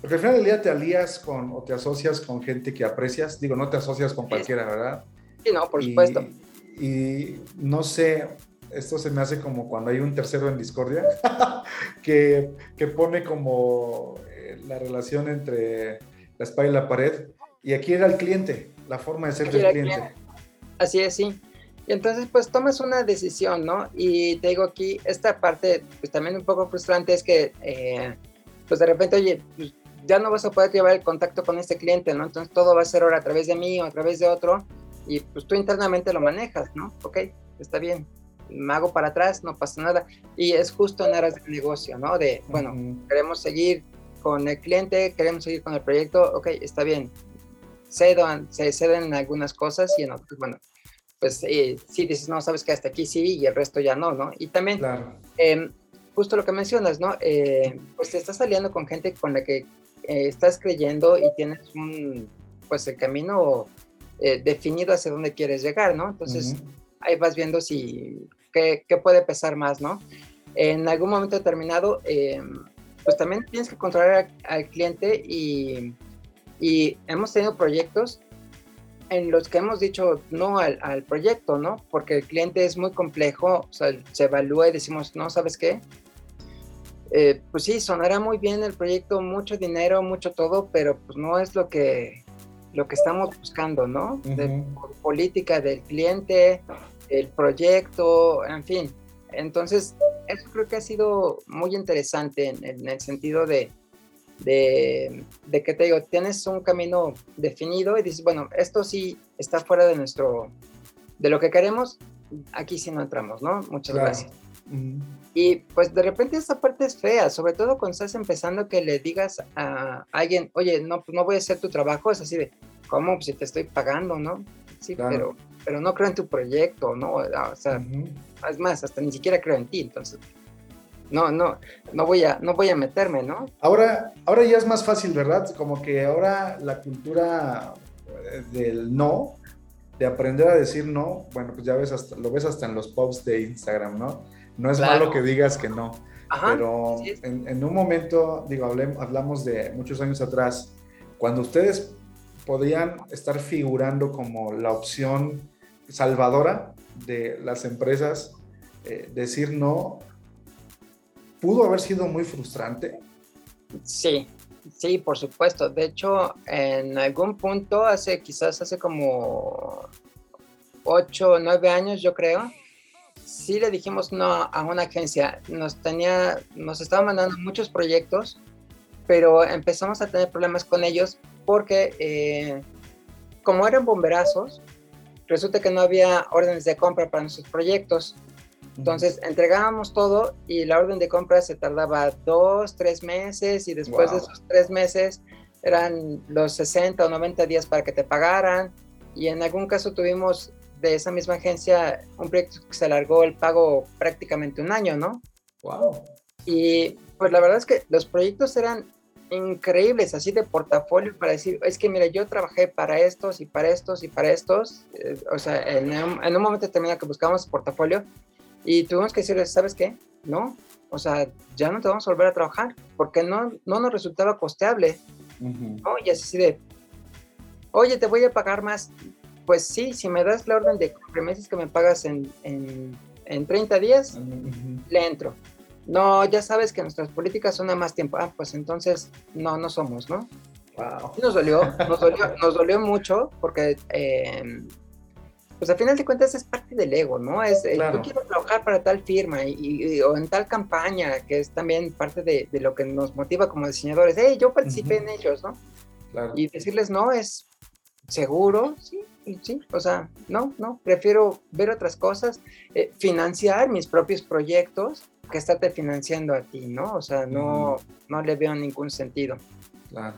porque al final del día te alías con o te asocias con gente que aprecias. Digo, no te asocias con cualquiera, ¿verdad? Sí, no, por supuesto. Y no sé, esto se me hace como cuando hay un tercero en discordia, que, que, pone como eh, la relación entre la espada y la pared. Y aquí era el cliente, la forma de ser del cliente. Así es, sí. Y entonces, pues tomas una decisión, ¿no? Y te digo aquí, esta parte, pues también un poco frustrante es que, eh, pues de repente, oye, pues, ya no vas a poder llevar el contacto con este cliente, ¿no? Entonces todo va a ser ahora a través de mí o a través de otro y pues tú internamente lo manejas, ¿no? Ok, está bien, me hago para atrás, no pasa nada. Y es justo en aras del negocio, ¿no? De, bueno, queremos seguir con el cliente, queremos seguir con el proyecto, ok, está bien. Cedo, se ceden en algunas cosas y en otras, bueno, pues sí dices, no, sabes que hasta aquí sí y el resto ya no, ¿no? Y también, em, justo lo que mencionas, ¿no? pues te estás saliendo con gente con la que estás creyendo y tienes un, pues el camino definido hacia dónde quieres llegar, ¿no? Entonces, ahí vas viendo si, qué, qué puede pesar más, ¿no? En algún momento determinado, em, pues también tienes que controlar al cliente y, y, hemos tenido proyectos en los que hemos dicho no al, al, proyecto, ¿no? Porque el cliente es muy complejo, o sea, se evalúa y decimos, no, ¿sabes qué? Eh, pues sí, sonará muy bien el proyecto, mucho dinero, mucho todo, pero pues no es lo que, lo que estamos buscando, ¿no? de, política del cliente, el proyecto, en fin. Entonces, eso creo que ha sido muy interesante en, el sentido de, de, que te digo, tienes un camino definido y dices, bueno, esto sí está fuera de nuestro, de lo que queremos, aquí sí no entramos, ¿no? Muchas gracias. Y pues de repente esa parte es fea, sobre todo cuando estás empezando que le digas a alguien, oye, no, pues no voy a hacer tu trabajo, es así de, ¿cómo? Pues si te estoy pagando, ¿no? Sí, pero, pero no creo en tu proyecto, ¿no? O sea, es más, hasta ni siquiera creo en ti, entonces no, no, no voy a, no voy a meterme, ¿no? Ahora, ahora ya es más fácil, ¿verdad? Como que ahora la cultura eh, del no, de aprender a decir no, bueno, pues ya ves hasta, lo ves hasta en los posts de Instagram, ¿no? No es malo que digas que no. pero en, un momento, digo, hablamos de muchos años atrás, cuando ustedes podían estar figurando como la opción salvadora de las empresas, eh, decir no, pudo haber sido muy frustrante. Sí, sí, por supuesto. De hecho, en algún punto, hace quizás hace como ocho o nueve años, yo creo, sí le dijimos no a una agencia. Nos tenía, nos estaba mandando muchos proyectos, pero empezamos a tener problemas con ellos porque eh, como eran bomberazos, resulta que no había órdenes de compra para nuestros proyectos. Entonces entregábamos todo y la orden de compra se tardaba dos, tres meses y después de esos tres meses eran los 60 o 90 días para que te pagaran y en algún caso tuvimos de esa misma agencia un proyecto que se alargó el pago prácticamente un año, ¿no? Wow. Y pues la verdad es que los proyectos eran increíbles, así de portafolio para decir, es que mira, yo trabajé para estos y para estos y para estos, eh, o sea, en un, en un momento determinado que buscábamos portafolio y tuvimos que decirles, ¿sabes qué? No, o sea, ya no te vamos a volver a trabajar porque no, no nos resultaba costeable, ¿no? Y así de, oye, te voy a pagar más, pues sí, si me das la orden de remesas que me pagas en, en, en 30 días, le entro no, ya sabes que nuestras políticas son a más tiempo. Ah, pues entonces no, no somos, ¿no? Wow. nos dolió, nos dolió, nos dolió mucho porque, eh, pues al final de cuentas es parte del ego, ¿no? Es, eh, yo quiero trabajar para tal firma y, o en tal campaña, que es también parte de, lo que nos motiva como diseñadores. Hey, yo participé en ellos, ¿no? Claro. Y decirles, no, es seguro, sí, sí, o sea, no, no, prefiero ver otras cosas, eh, financiar mis propios proyectos que estarte financiando a ti, ¿no? O sea, no, no le veo ningún sentido. Claro.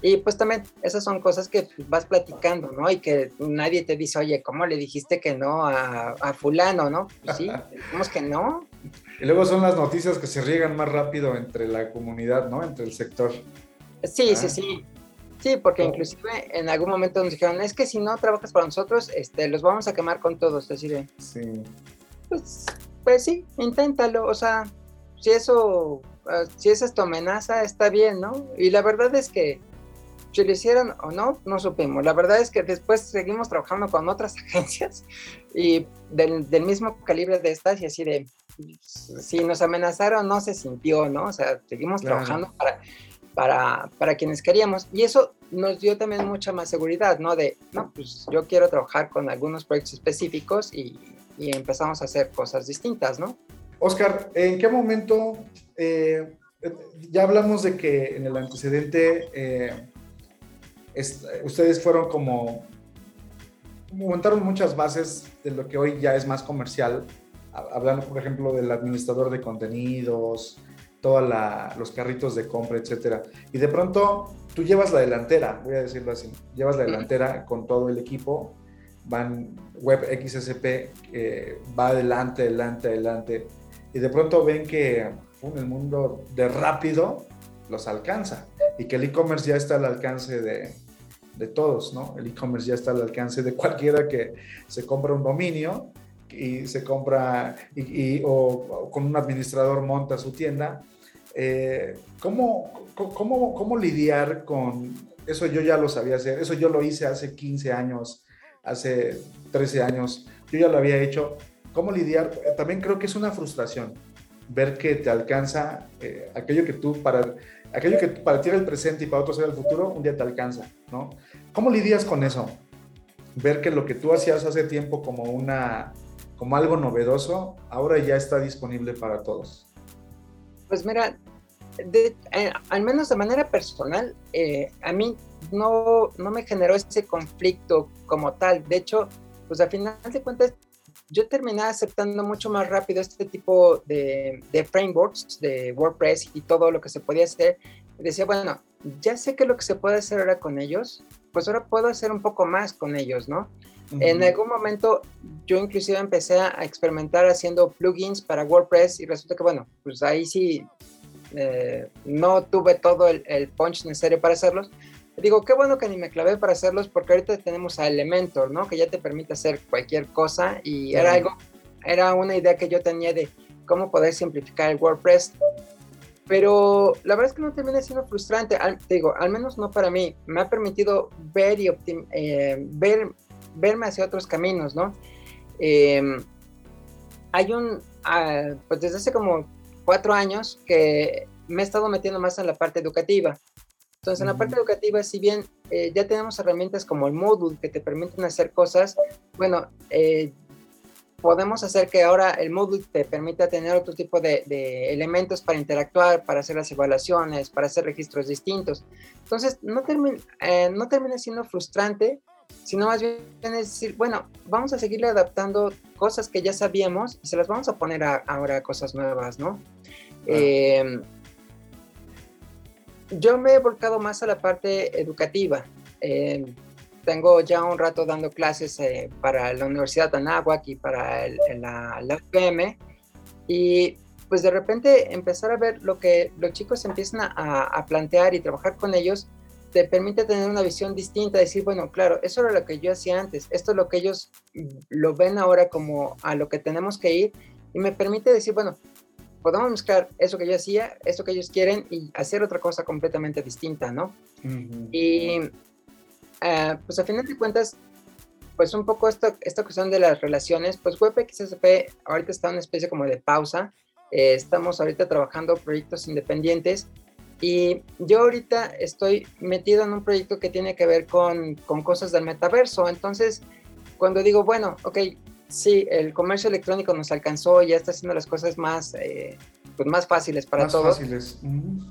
Y pues también esas son cosas que vas platicando, ¿no? Y que nadie te dice, oye, ¿cómo le dijiste que no a, a fulano, no? Pues sí, decimos que no. Y luego son las noticias que se riegan más rápido entre la comunidad, ¿no? Entre el sector. Sí, sí, ah. sí. Sí, porque inclusive en algún momento nos dijeron, es que si no trabajas para nosotros, este, los vamos a quemar con todos, así de... Sí. Pues pues sí, inténtalo, o sea, si eso, ah, si esa es tu amenaza, está bien, ¿no? Y la verdad es que si lo hicieron o no, no supimos. La verdad es que después seguimos trabajando con otras agencias y del, mismo calibre de estas y así de, si nos amenazaron no se sintió, ¿no? O sea, seguimos trabajando para, para, para quienes queríamos y eso nos dio también mucha más seguridad, ¿no? De, no, pues yo quiero trabajar con algunos proyectos específicos y empezamos a hacer cosas distintas, ¿no? Oscar, ¿en qué momento, eh, ya hablamos de que en el antecedente eh, ustedes fueron como, montaron muchas bases de lo que hoy ya es más comercial, hablando por ejemplo del administrador de contenidos, todos los carritos de compra, etcétera. Y de pronto tú llevas la delantera, voy a decirlo así, llevas la delantera con todo el equipo van web XSP, va adelante, adelante, adelante, y de pronto ven que el mundo de rápido los alcanza y que el e-commerce ya está al alcance de, de todos, ¿no? El e-commerce ya está al alcance de cualquiera que se compra un dominio y se compra y, o, con un administrador monta su tienda. Eh, ¿cómo, cómo, cómo, lidiar con eso? Yo ya lo sabía hacer, eso yo lo hice hace 15 años, hace 13 años, yo ya lo había hecho. ¿Cómo lidiar? También creo que es una frustración ver que te alcanza eh, aquello que tú para aquello que para ti era el presente y para otros era el futuro, un día te alcanza, ¿no? ¿Cómo lidias con eso? Ver que lo que tú hacías hace tiempo como una como algo novedoso, ahora ya está disponible para todos. Pues mira, eh, al menos de manera personal, eh, a mí no, no me generó ese conflicto como tal. De hecho, pues al final de cuentas, yo terminé aceptando mucho más rápido este tipo de, de, frameworks de WordPress y todo lo que se podía hacer. decía, bueno, ya sé que lo que se puede hacer ahora con ellos, pues ahora puedo hacer un poco más con ellos, ¿no? En algún momento yo inclusive empecé a experimentar haciendo plugins para WordPress y resulta que, bueno, pues ahí sí eh, no tuve todo el, el punch necesario para hacerlos, digo, qué bueno que ni me clavé para hacerlos porque ahorita tenemos a Elementor, ¿no? Que ya te permite hacer cualquier cosa y era algo, era una idea que yo tenía de cómo poder simplificar el WordPress. Pero la verdad es que no termina siendo frustrante, digo, al menos no para mí. Me ha permitido ver y eh, ver, verme hacia otros caminos, ¿no? Em, hay un, ah, pues desde hace como cuatro años que me he estado metiendo más en la parte educativa. Entonces, en la parte educativa, si bien eh, ya tenemos herramientas como el Moodle que te permiten hacer cosas, bueno, eh, podemos hacer que ahora el Moodle te permita tener otro tipo de, elementos para interactuar, para hacer las evaluaciones, para hacer registros distintos. Entonces, no, termina, eh, no termina siendo frustrante, sino más bien es decir, bueno, vamos a seguirle adaptando cosas que ya sabíamos y se las vamos a poner ahora cosas nuevas, ¿no? yo me he volcado más a la parte educativa. Eh, tengo ya un rato dando clases eh, para la Universidad de Anáhuac y para la, la UPM y pues de repente empezar a ver lo que los chicos empiezan a, a, plantear y trabajar con ellos te permite tener una visión distinta, decir, bueno, claro, eso era lo que yo hacía antes, esto es lo que ellos lo ven ahora como a lo que tenemos que ir y me permite decir, bueno, podemos mezclar eso que yo hacía, eso que ellos quieren y hacer otra cosa completamente distinta, ¿no? Y uh, pues a final de cuentas, pues un poco esto, esta cuestión de las relaciones, pues WebXSP ahorita está en una especie como de pausa, eh, estamos ahorita trabajando proyectos independientes y yo ahorita estoy metido en un proyecto que tiene que ver con, con cosas del metaverso, entonces cuando digo, bueno, ok, sí, el comercio electrónico nos alcanzó, ya está haciendo las cosas más, eh, pues más fáciles para más todos. Fáciles.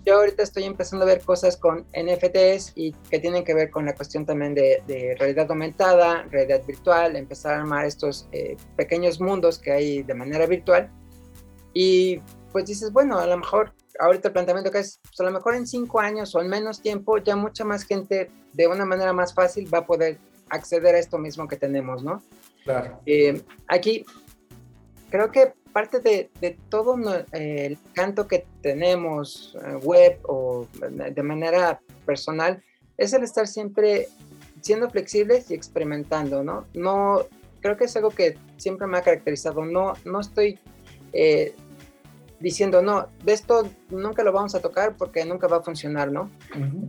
Yo ahorita estoy empezando a ver cosas con NFTs y que tienen que ver con la cuestión también de, realidad aumentada, realidad virtual, empezar a armar estos eh, pequeños mundos que hay de manera virtual. Y pues dices, bueno, a lo mejor ahorita el planteamiento que es, pues a lo mejor en cinco años o en menos tiempo, ya mucha más gente de una manera más fácil va a poder acceder a esto mismo que tenemos, ¿no? Claro. Eh, aquí creo que parte de, todo el canto que tenemos eh, web o de manera personal es el estar siempre siendo flexibles y experimentando, ¿no? No, creo que es algo que siempre me ha caracterizado. No, no estoy eh, diciendo, no, de esto nunca lo vamos a tocar porque nunca va a funcionar, ¿no?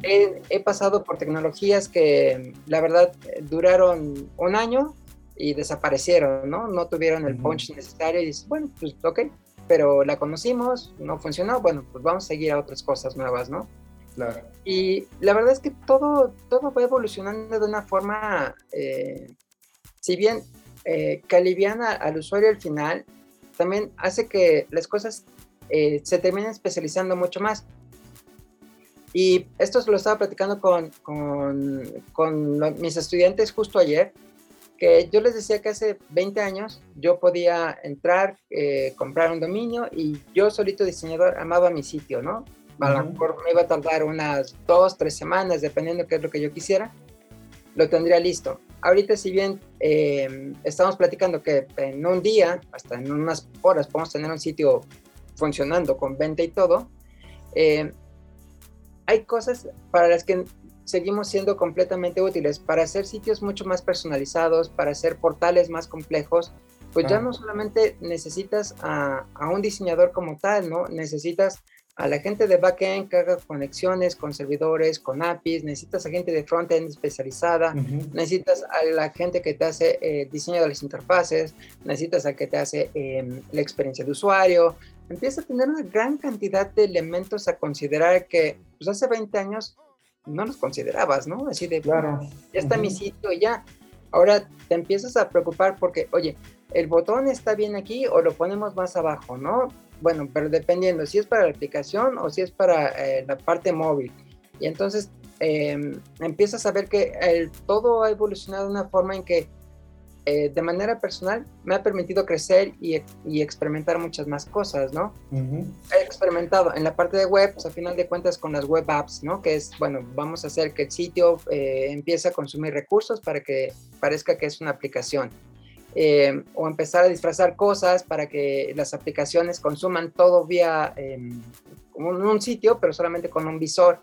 he, he, pasado por tecnologías que la verdad duraron un año y desaparecieron, ¿no? No tuvieron el punch necesario y dices, bueno, pues ok, pero la conocimos, no funcionó, bueno, pues vamos a seguir a otras cosas nuevas, ¿no? Claro. Y la verdad es que todo, todo va evolucionando de una forma, eh, si bien eh, que aliviana al usuario al final, también hace que las cosas eh, se terminen especializando mucho más. Y esto se lo estaba platicando con, con, con mis estudiantes justo ayer, que yo les decía que hace 20 años yo podía entrar, eh, comprar un dominio y yo solito diseñador amaba mi sitio, ¿no? A lo mejor me iba a tardar unas dos, tres semanas, dependiendo qué es lo que yo quisiera, lo tendría listo. ahorita si bien em, estamos platicando que en un día, hasta en unas horas, podemos tener un sitio funcionando con venta y todo, em, hay cosas para las que seguimos siendo completamente útiles para hacer sitios mucho más personalizados, para hacer portales más complejos, pues ya no solamente necesitas a, a, un diseñador como tal, ¿no? Necesitas a la gente de backend que haga conexiones con servidores, con APIs, necesitas a gente de frontend especializada, necesitas a la gente que te hace eh, diseño de las interfaces, necesitas a que te hace em, la experiencia de usuario. Empieza a tener una gran cantidad de elementos a considerar que pues hace 20 años no los considerabas, ¿no? Así de, claro. ya está mi sitio, ya. Ahora te empiezas a preocupar porque, oye, el botón está bien aquí o lo ponemos más abajo, ¿no? Bueno, pero dependiendo si es para la aplicación o si es para eh, la parte móvil. Y entonces em, empiezas a ver que el, todo ha evolucionado de una forma en que eh, de manera personal me ha permitido crecer y, y experimentar muchas más cosas, ¿no? He experimentado en la parte de web, pues a final de cuentas con las web apps, ¿no? Que es, bueno, vamos a hacer que el sitio eh, empiece a consumir recursos para que parezca que es una aplicación. Eh, o empezar a disfrazar cosas para que las aplicaciones consuman todo vía em, un, sitio, pero solamente con un visor.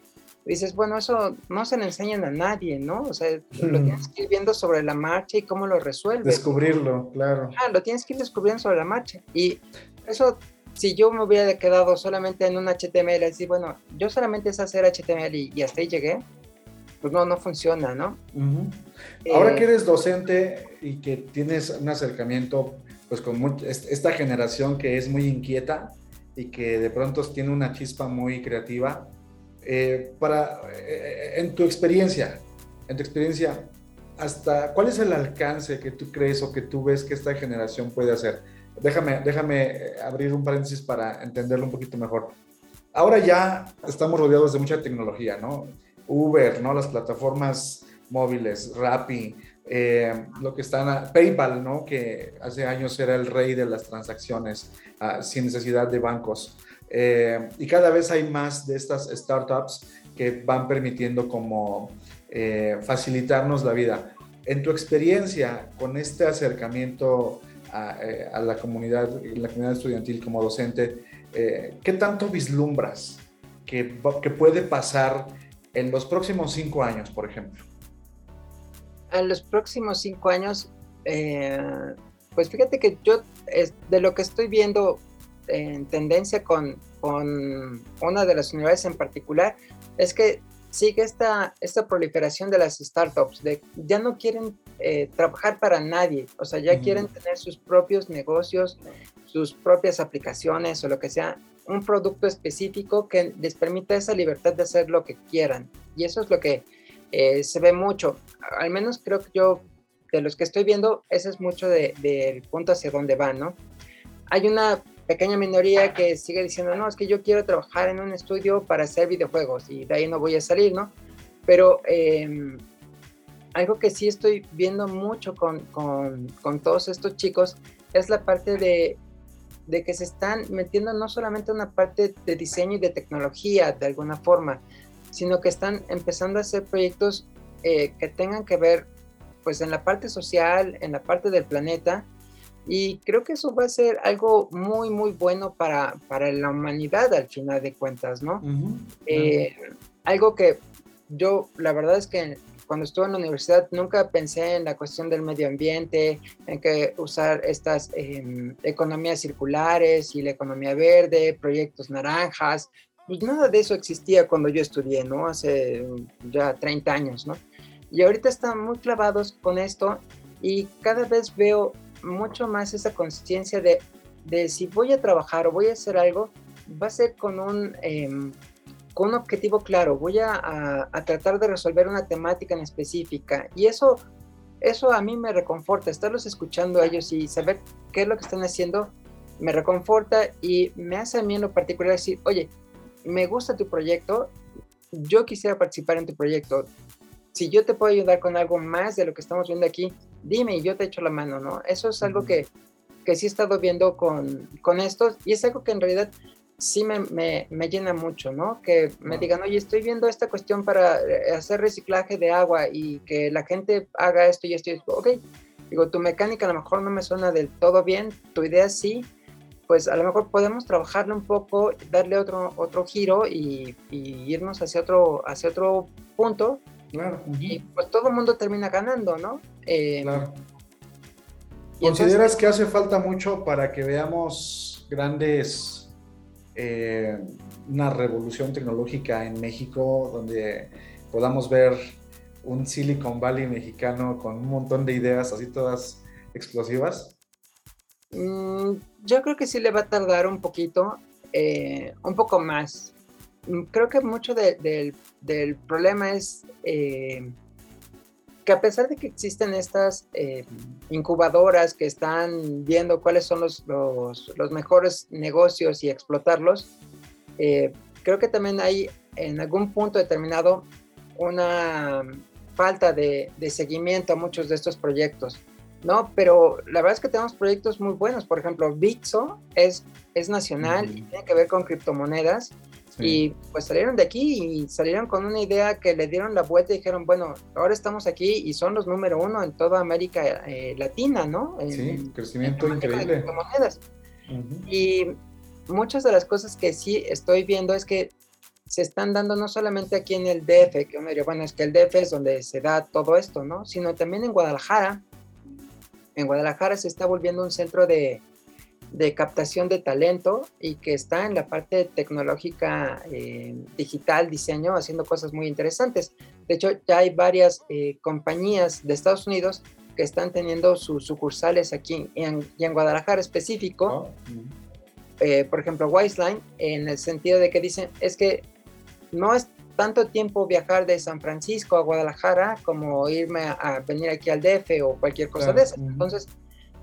dices, bueno, eso no se le enseñan a nadie, ¿no? O sea, lo tienes que ir viendo sobre la marcha y cómo lo resuelves. Descubrirlo, claro. Ah, lo tienes que ir descubriendo sobre la marcha. Y eso, si yo me hubiera quedado solamente en un HTML, así, bueno, yo solamente sé hacer HTML y, y hasta ahí llegué, pues no, no funciona, ¿no? Ahora eh, que eres docente y que tienes un acercamiento pues con esta generación que es muy inquieta y que de pronto tiene una chispa muy creativa, eh, para, eh, en tu experiencia, en tu experiencia, hasta cuál es el alcance que tú crees o que tú ves que esta generación puede hacer. Déjame, déjame abrir un paréntesis para entenderlo un poquito mejor. Ahora ya estamos rodeados de mucha tecnología, ¿no? Uber, ¿no? Las plataformas móviles, Rappi, eh, lo que están, PayPal, ¿no? Que hace años era el rey de las transacciones ah, sin necesidad de bancos. Eh, y cada vez hay más de estas startups que van permitiendo como eh, facilitarnos la vida. En tu experiencia con este acercamiento a, la, comunidad, la comunidad estudiantil como docente, ¿qué tanto vislumbras que puede pasar en los próximos cinco años, por ejemplo? En los próximos cinco años, eh, pues fíjate que yo de lo que estoy viendo en tendencia con, con, una de las unidades en particular es que sigue esta, esta proliferación de las startups, de ya no quieren eh, trabajar para nadie, o sea, ya quieren tener sus propios negocios, sus propias aplicaciones o lo que sea, un producto específico que les permita esa libertad de hacer lo que quieran. Y eso es lo que eh, se ve mucho. Al menos creo que yo, de los que estoy viendo, ese es mucho del punto hacia dónde van, ¿no? Hay una pequeña minoría que sigue diciendo, no, es que yo quiero trabajar en un estudio para hacer videojuegos y de ahí no voy a salir, ¿no? Pero em, algo que sí estoy viendo mucho con, con, con todos estos chicos es la parte de de que se están metiendo no solamente una parte de diseño y de tecnología de alguna forma, sino que están empezando a hacer proyectos eh, que tengan que ver pues en la parte social, en la parte del planeta, y creo que eso va a ser algo muy, muy bueno para, para la humanidad al final de cuentas, ¿no? Eh, algo que yo, la verdad es que cuando estuve en la universidad nunca pensé en la cuestión del medio ambiente, en que usar estas em, economías circulares y la economía verde, proyectos naranjas, pues nada de eso existía cuando yo estudié, ¿no? Hace ya 30 años, ¿no? Y ahorita están muy clavados con esto y cada vez veo mucho más esa conciencia de, de, si voy a trabajar o voy a hacer algo, va a ser con un... Em, con un objetivo claro, voy a, tratar de resolver una temática en específica y eso, eso a mí me reconforta, estarlos escuchando a ellos y saber qué es lo que están haciendo, me reconforta y me hace a mí en lo particular decir, oye, me gusta tu proyecto, yo quisiera participar en tu proyecto, si yo te puedo ayudar con algo más de lo que estamos viendo aquí, dime y yo te echo la mano, ¿no? Eso es algo que, que sí he estado viendo con, con estos y es algo que en realidad sí me, llena mucho, ¿no? Que me digan, oye, estoy viendo esta cuestión para eh, hacer reciclaje de agua y que la gente haga esto y esto y esto. Ok, digo, tu mecánica a lo mejor no me suena del todo bien, tu idea sí, pues a lo mejor podemos trabajarlo un poco, darle otro, otro giro y, irnos hacia otro, hacia otro punto. Claro. Y pues todo el mundo termina ganando, ¿no? Eh, claro. ¿Consideras que hace falta mucho para que veamos grandes, eh, una revolución tecnológica en México donde podamos ver un Silicon Valley mexicano con un montón de ideas así todas explosivas? Mm, yo creo que sí le va a tardar un poquito, eh, un poco más. Mm, creo que mucho del problema es eh, que a pesar de que existen estas eh, incubadoras que están viendo cuáles son los, los, mejores negocios y explotarlos, creo que también hay en algún punto determinado una falta de, de seguimiento a muchos de estos proyectos. ¿no? Pero la verdad es que tenemos proyectos muy buenos. Por ejemplo, Bitso es, es nacional y tiene que ver con criptomonedas. Y pues salieron de aquí y salieron con una idea que le dieron la vuelta y dijeron, bueno, ahora estamos aquí y son los número uno en toda América eh, Latina, ¿no? sí, crecimiento increíble. Y muchas de las cosas que sí estoy viendo es que se están dando no solamente aquí en el DF, que uno diría, bueno, es que el DF es donde se da todo esto, ¿no? Sino también en Guadalajara, en Guadalajara se está volviendo un centro de, captación de talento y que está en la parte tecnológica, eh, digital, diseño, haciendo cosas muy interesantes. De hecho, ya hay varias eh, compañías de Estados Unidos que están teniendo sus sucursales aquí en, en Guadalajara específico. Oh, eh, por ejemplo, Wiseline, en el sentido de que dicen, es que no es tanto tiempo viajar de San Francisco a Guadalajara como irme a, venir aquí al DF o cualquier cosa de eso. Entonces,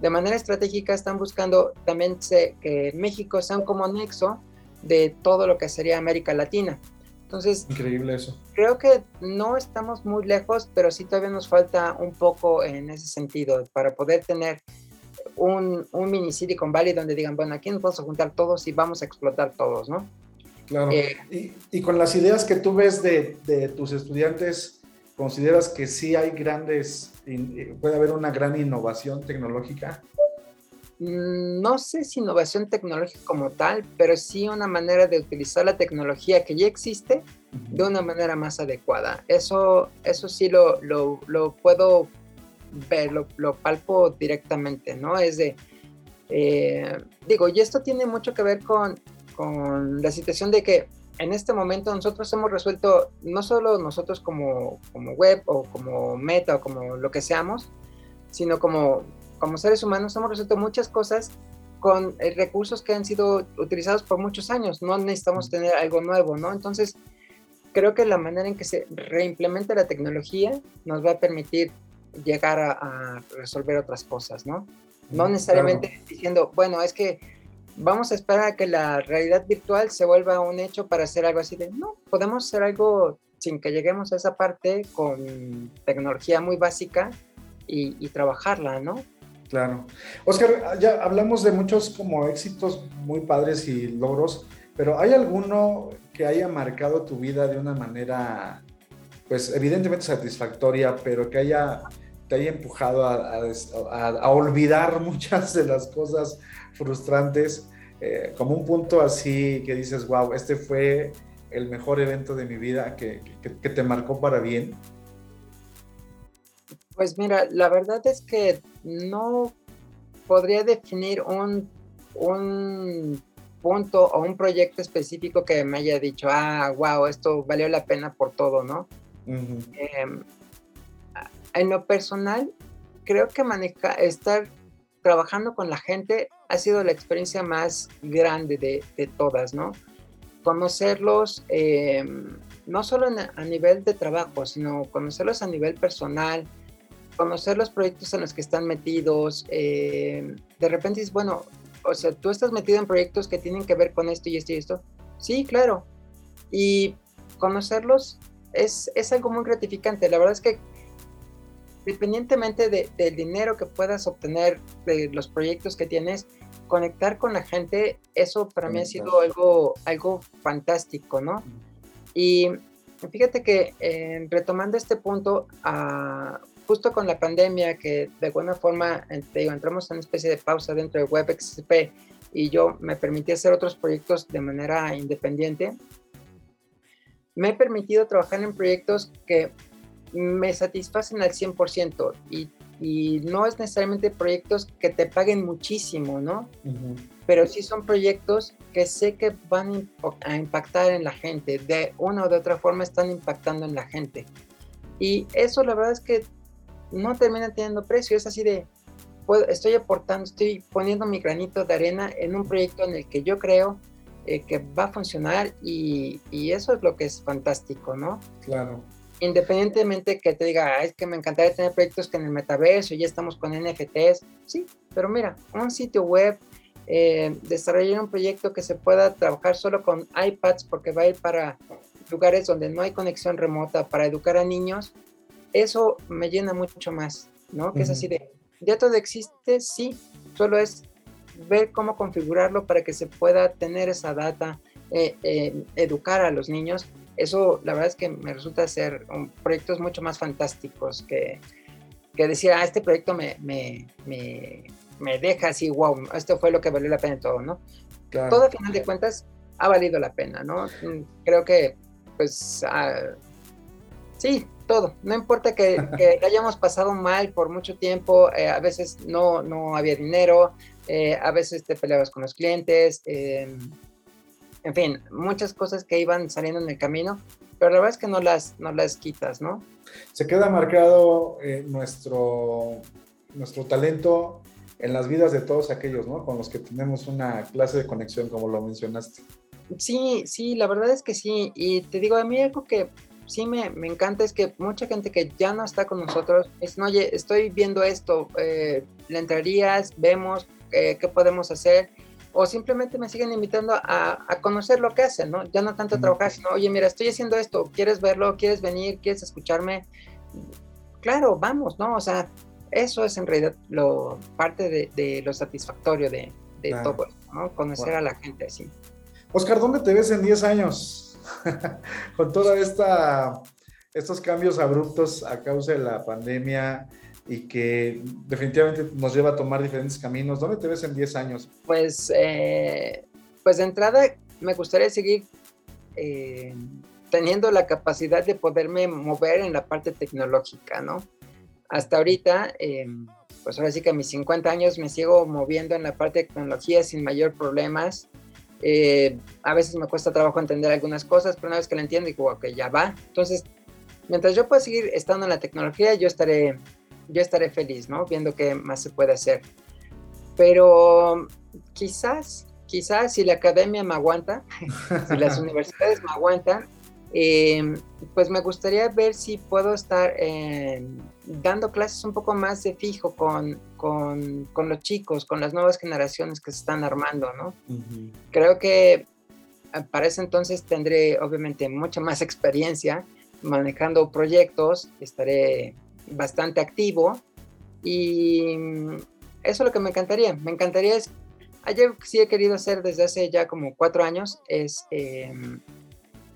de manera estratégica están buscando también que México sea un como nexo de todo lo que sería América Latina. Entonces, increíble eso. Creo que no estamos muy lejos, pero sí todavía nos falta un poco en ese sentido para poder tener un, un mini Silicon Valley donde digan, bueno, aquí nos vamos a juntar todos y vamos a explotar todos, ¿no? Claro. Eh, y, con las ideas que tú ves de, tus estudiantes, ¿consideras que sí hay grandes, puede haber una gran innovación tecnológica? Mm, no sé si innovación tecnológica como tal, pero sí una manera de utilizar la tecnología que ya existe de una manera más adecuada. Eso, eso sí lo, lo, puedo ver, lo, palpo directamente, ¿no? Es de, eh, digo, y esto tiene mucho que ver con con la situación de que en este momento nosotros hemos resuelto, no solo nosotros como, como web o como meta o como lo que seamos, sino como, como seres humanos hemos resuelto muchas cosas con eh, recursos que han sido utilizados por muchos años. No necesitamos tener algo nuevo, ¿no? Entonces, creo que la manera en que se reimplementa la tecnología nos va a permitir llegar a, resolver otras cosas, ¿no? No necesariamente diciendo, bueno, es que vamos a esperar a que la realidad virtual se vuelva un hecho para hacer algo así de, no, podemos hacer algo sin que lleguemos a esa parte con tecnología muy básica y, trabajarla, ¿no? Claro. Oscar, ya hablamos de muchos como éxitos muy padres y logros, pero ¿hay alguno que haya marcado tu vida de una manera, pues evidentemente satisfactoria, pero que haya, te haya empujado a, a olvidar muchas de las cosas frustrantes, eh, como un punto así que dices, wow, este fue el mejor evento de mi vida que, que, te marcó para bien? Pues mira, la verdad es que no podría definir un, un punto o un proyecto específico que me haya dicho, ah, wow, esto valió la pena por todo, ¿no? En lo personal, creo que maneja, estar trabajando con la gente ha sido la experiencia más grande de, todas, ¿no? Conocerlos em, no solo a nivel de trabajo, sino conocerlos a nivel personal, conocer los proyectos en los que están metidos. Em, de repente dices, bueno, o sea, tú estás metido en proyectos que tienen que ver con esto y esto y esto. Sí, claro. Y conocerlos es, es algo muy gratificante. La verdad es que independientemente del dinero que puedas obtener de los proyectos que tienes, conectar con la gente, eso para mí ha sido algo, algo fantástico, ¿no? Y fíjate que eh, retomando este punto, ah, justo con la pandemia, que de alguna forma te digo, entramos en una especie de pausa dentro de WebXP y yo me permití hacer otros proyectos de manera independiente, me he permitido trabajar en proyectos que me satisfacen al 100% y, y no es necesariamente proyectos que te paguen muchísimo, ¿no? Pero sí son proyectos que sé que van a impactar en la gente, de una o de otra forma están impactando en la gente. Y eso la verdad es que no termina teniendo precio, es así de, estoy aportando, estoy poniendo mi granito de arena en un proyecto en el que yo creo eh, que va a funcionar y, y, eso es lo que es fantástico, ¿no? Claro. Independientemente que te diga, es que me encantaría tener proyectos que en el metaverso, ya estamos con NFTs, sí, pero mira, un sitio web, eh, desarrollar un proyecto que se pueda trabajar solo con iPads porque va a ir para lugares donde no hay conexión remota, para educar a niños, eso me llena mucho más, ¿no? Que es así de, ya todo existe, sí, solo es ver cómo configurarlo para que se pueda tener esa data, eh, eh, educar a los niños. Eso la verdad es que me resulta ser un, proyectos mucho más fantásticos que, que decir, ah, este proyecto me, me, me, me, deja así, wow, esto fue lo que valió la pena todo, ¿no? Todo a final de cuentas ha valido la pena, ¿no? Mm, creo que, pues, ah, sí, todo. No importa que, hayamos pasado mal por mucho tiempo, eh, a veces no, no había dinero, eh, a veces te peleabas con los clientes, em, en fin, muchas cosas que iban saliendo en el camino, pero la verdad es que no las, no las quitas, ¿no? Se queda marcado eh, nuestro, nuestro talento en las vidas de todos aquellos, ¿no? Con los que tenemos una clase de conexión, como lo mencionaste. Sí, sí, la verdad es que sí. Y te digo, a mí algo que sí me, me, encanta es que mucha gente que ya no está con nosotros es, no, oye, estoy viendo esto, eh, ¿le entrarías? Vemos eh, qué podemos hacer. O simplemente me siguen invitando a, a, conocer lo que hacen, ¿no? Ya no tanto a trabajar, sino, oye, mira, estoy haciendo esto, ¿quieres verlo? ¿Quieres venir? ¿Quieres escucharme? Claro, vamos, ¿no? O sea, eso es en realidad lo, parte de, de lo satisfactorio de, de todo, ¿no? Conocer a la gente así. Oscar, ¿dónde te ves en 10 años? con toda esta estos cambios abruptos a causa de la pandemia y que definitivamente nos lleva a tomar diferentes caminos. ¿Dónde te ves en 10 años? Pues, eh, pues de entrada me gustaría seguir eh, teniendo la capacidad de poderme mover en la parte tecnológica, ¿no? Hasta ahorita, eh, pues ahora sí que a mis 50 años me sigo moviendo en la parte de tecnología sin mayor problemas. Eh, a veces me cuesta trabajo entender algunas cosas, pero una vez que la entiendo, digo, ok, ya va. Entonces, mientras yo pueda seguir estando en la tecnología, yo estaré, yo estaré feliz, ¿no? Viendo qué más se puede hacer. Pero quizás, quizás si la academia me aguanta, si las universidades me aguantan, eh, pues me gustaría ver si puedo estar eh, dando clases un poco más de fijo con, con, con, los chicos, con las nuevas generaciones que se están armando, ¿no? Creo que ah, para ese entonces tendré obviamente mucha más experiencia manejando proyectos, estaré bastante activo y eso es lo que me encantaría. Me encantaría es, que sí he querido hacer desde hace ya como cuatro años, es... Eh,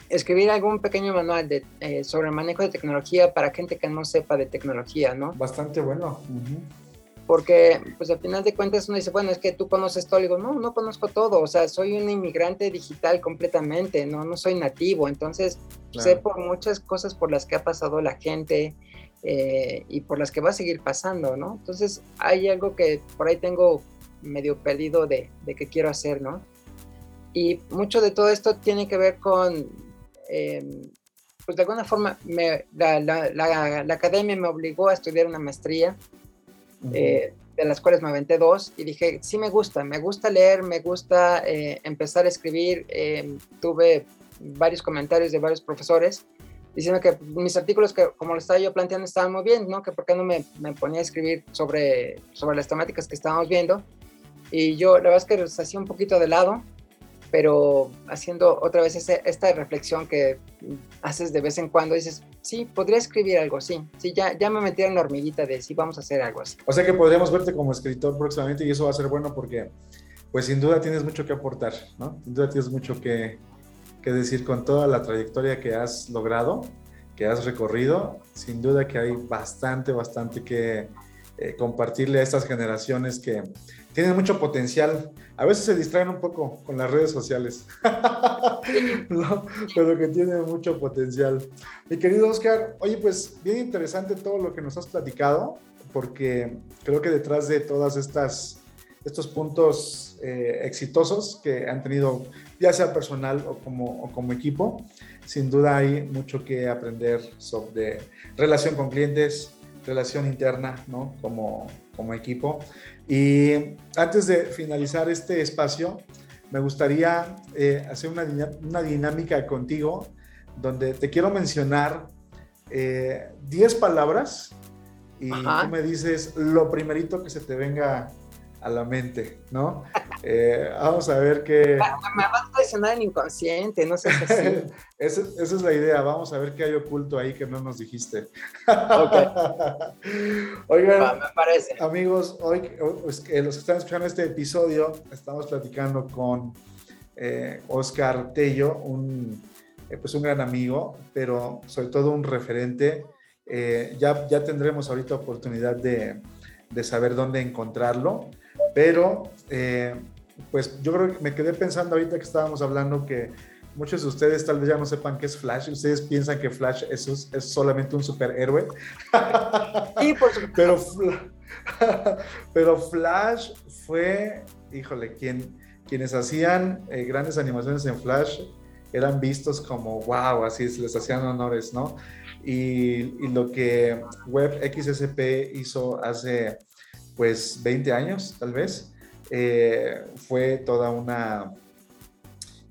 escribir algún pequeño manual de, eh, sobre el manejo de tecnología para gente que no sepa de tecnología, ¿no? Bastante bueno. Porque, pues al final de cuentas uno dice, bueno, es que tú conoces todo. Y digo, no, no conozco todo. O sea, soy un inmigrante digital completamente, no, no soy nativo. Entonces, sé por muchas cosas por las que ha pasado la gente eh, y por las que va a seguir pasando, ¿no? Entonces, hay algo que por ahí tengo medio perdido de, de que quiero hacer, ¿no? Y mucho de todo esto tiene que ver con Em, pues de alguna forma la, academia me obligó a estudiar una maestría, eh, de las cuales me aventé dos, y dije, sí me gusta, me gusta leer, me gusta eh, empezar a escribir. Em, tuve varios comentarios de varios profesores diciendo que mis artículos, que como lo estaba yo planteando, estaban muy bien, ¿no? Que por qué no me, me ponía a escribir sobre, sobre las temáticas que estábamos viendo. Y yo, la verdad es que los hacía un poquito de lado, pero haciendo otra vez esta reflexión que haces de vez en cuando, dices, sí, podría escribir algo, sí, sí, ya, ya me metí en la hormiguita de sí, vamos a hacer algo así. O sea que podríamos verte como escritor próximamente y eso va a ser bueno porque, pues sin duda tienes mucho que aportar, ¿no? Sin duda tienes mucho que, que decir con toda la trayectoria que has logrado, que has recorrido, sin duda que hay bastante, bastante que eh, compartirle a estas generaciones que tienen mucho potencial. A veces se distraen un poco con las redes sociales, pero que tienen mucho potencial. Mi querido Oscar, oye, pues bien interesante todo lo que nos has platicado, porque creo que detrás de todas estas estos puntos eh, exitosos que han tenido, ya sea personal o como, o como equipo, sin duda hay mucho que aprender sobre relación con clientes, relación interna, ¿no? Como, como equipo. Y antes de finalizar este espacio, me gustaría eh, hacer una, una, dinámica contigo donde te quiero mencionar 10 eh, palabras y tú me dices lo primerito que se te venga a la mente, ¿no? Eh, vamos a ver qué... Me vas a traicionar el inconsciente, no sé si así. esa, esa, es la idea, vamos a ver qué hay oculto ahí que no nos dijiste. ok. Oigan, me parece. amigos, hoy los que están escuchando este episodio, estamos platicando con eh, Oscar Tello, un, eh, pues un gran amigo, pero sobre todo un referente. ya, ya tendremos ahorita oportunidad de, de saber dónde encontrarlo. Pero, eh, pues yo creo que me quedé pensando ahorita que estábamos hablando que muchos de ustedes tal vez ya no sepan qué es Flash. Ustedes piensan que Flash es, es solamente un superhéroe. Sí, por supuesto. Pero, pero Flash fue, híjole, quien, quienes hacían eh, grandes animaciones en Flash eran vistos como wow, así se les hacían honores, ¿no? Y, y lo que Web XSP hizo hace pues 20 años tal vez, eh, fue toda una...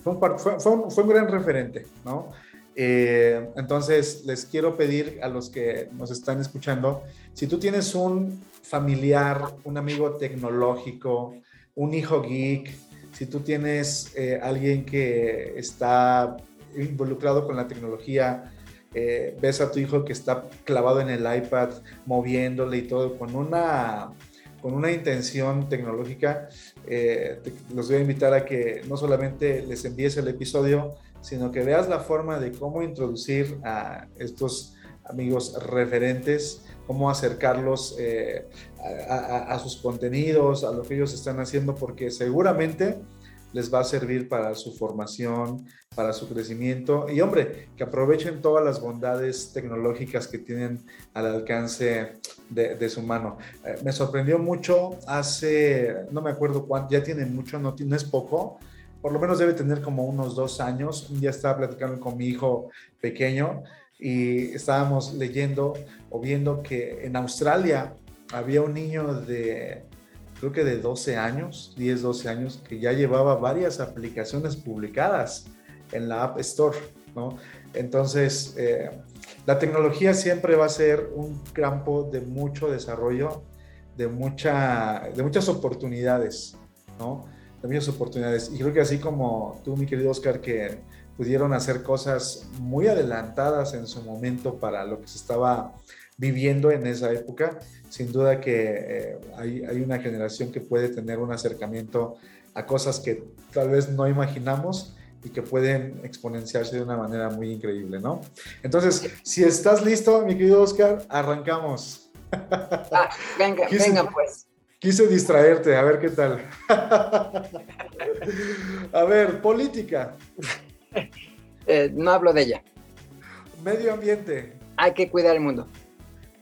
Fue un, fue, un, gran referente, ¿no? Eh, entonces, les quiero pedir a los que nos están escuchando, si tú tienes un familiar, un amigo tecnológico, un hijo geek, si tú tienes eh, alguien que está involucrado con la tecnología, ves a tu hijo que está clavado en el iPad, moviéndole y todo, con una con una intención tecnológica, eh, los voy a invitar a que no solamente les envíes el episodio, sino que veas la forma de cómo introducir a estos amigos referentes, cómo acercarlos eh, a, sus contenidos, a lo que ellos están haciendo, porque seguramente les va a servir para su formación, para su crecimiento y hombre, que aprovechen todas las bondades tecnológicas que tienen al alcance de, su mano. Eh, me sorprendió mucho hace, no me acuerdo cuánto, ya tiene mucho, no, no es poco, por lo menos debe tener como unos dos años, ya estaba platicando con mi hijo pequeño y estábamos leyendo o viendo que en Australia había un niño de creo que de 12 años, 10, 12 años, que ya llevaba varias aplicaciones publicadas en la App Store, ¿no? Entonces, eh, la tecnología siempre va a ser un campo de mucho desarrollo, de, mucha, de muchas oportunidades, ¿no? De muchas oportunidades. Y creo que así como tú, mi querido Oscar, que pudieron hacer cosas muy adelantadas en su momento para lo que se estaba viviendo en esa época, sin duda que eh, hay, hay, una generación que puede tener un acercamiento a cosas que tal vez no imaginamos y que pueden exponenciarse de una manera muy increíble, ¿no? Entonces, si estás listo, mi querido Oscar, arrancamos. Ah, venga, venga pues. Quise distraerte, a ver qué tal. a ver, política. Eh, no hablo de ella. Medio ambiente. Hay que cuidar el mundo.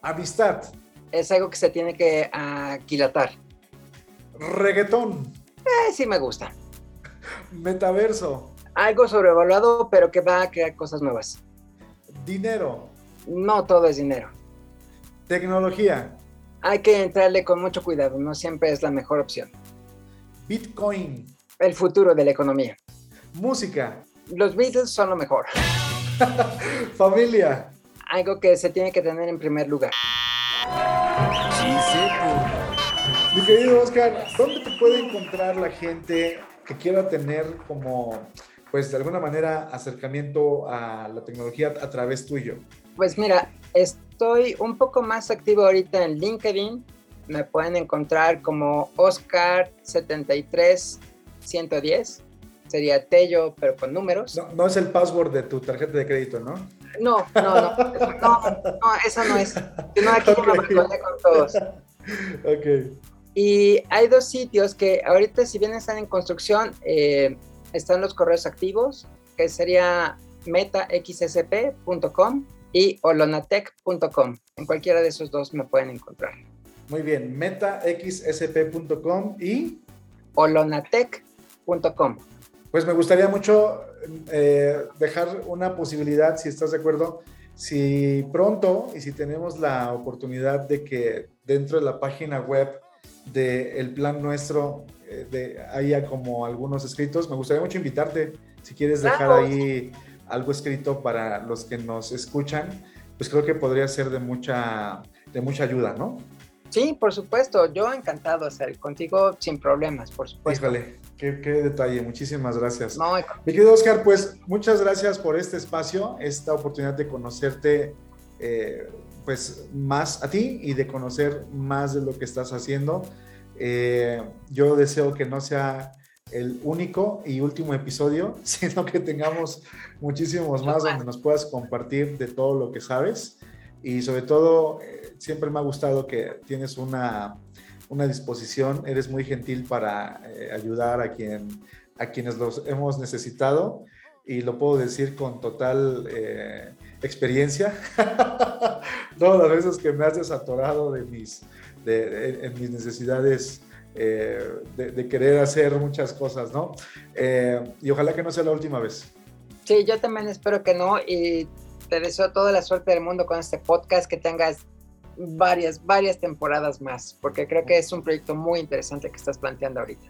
Amistad. Es algo que se tiene que aquilatar. Reggaetón. Eh, sí me gusta. Metaverso. Algo sobrevaluado, pero que va a crear cosas nuevas. Dinero. No todo es dinero. Tecnología. Hay que entrarle con mucho cuidado, no siempre es la mejor opción. Bitcoin. El futuro de la economía. Música. Los Beatles son lo mejor. Familia algo que se tiene que tener en primer lugar. Mi querido Oscar, ¿dónde te puede encontrar la gente que quiera tener como, pues de alguna manera, acercamiento a la tecnología a través tuyo? Pues mira, estoy un poco más activo ahorita en LinkedIn. Me pueden encontrar como Oscar73110. Sería Tello, pero con números. No, no es el password de tu tarjeta de crédito, ¿no? No, no, no, no, no, eso no es. No, aquí okay. me con todos. Ok. Y hay dos sitios que ahorita, si bien están en construcción, eh, están los correos activos, que sería metaxsp.com y olonatec.com. En cualquiera de esos dos me pueden encontrar. Muy bien, metaxsp.com y olonatec.com. Pues me gustaría mucho eh, dejar una posibilidad, si estás de acuerdo, si pronto y si tenemos la oportunidad de que dentro de la página web del plan nuestro eh, de, haya como algunos escritos, me gustaría mucho invitarte, si quieres dejar ahí algo escrito para los que nos escuchan, pues creo que podría ser de mucha, de mucha ayuda, ¿no? Sí, por supuesto, yo encantado de hacer contigo sin problemas, por supuesto. Híjole, qué, qué detalle, muchísimas gracias. No, Mi querido Oscar, pues muchas gracias por este espacio, esta oportunidad de conocerte eh, pues más a ti y de conocer más de lo que estás haciendo. Eh, yo deseo que no sea el único y último episodio, sino que tengamos muchísimos más donde nos puedas compartir de todo lo que sabes. Y sobre todo, eh, siempre me ha gustado que tienes una, una disposición, eres muy gentil para eh, ayudar a, quien, a quienes los hemos necesitado. Y lo puedo decir con total eh, experiencia. Todas las veces que me has desatorado de mis, de, de, en mis necesidades eh, de, de, querer hacer muchas cosas, ¿no? Eh, y ojalá que no sea la última vez. Sí, yo también espero que no y te deseo toda la suerte del mundo con este podcast, que tengas varias, varias temporadas más, porque creo que es un proyecto muy interesante que estás planteando ahorita.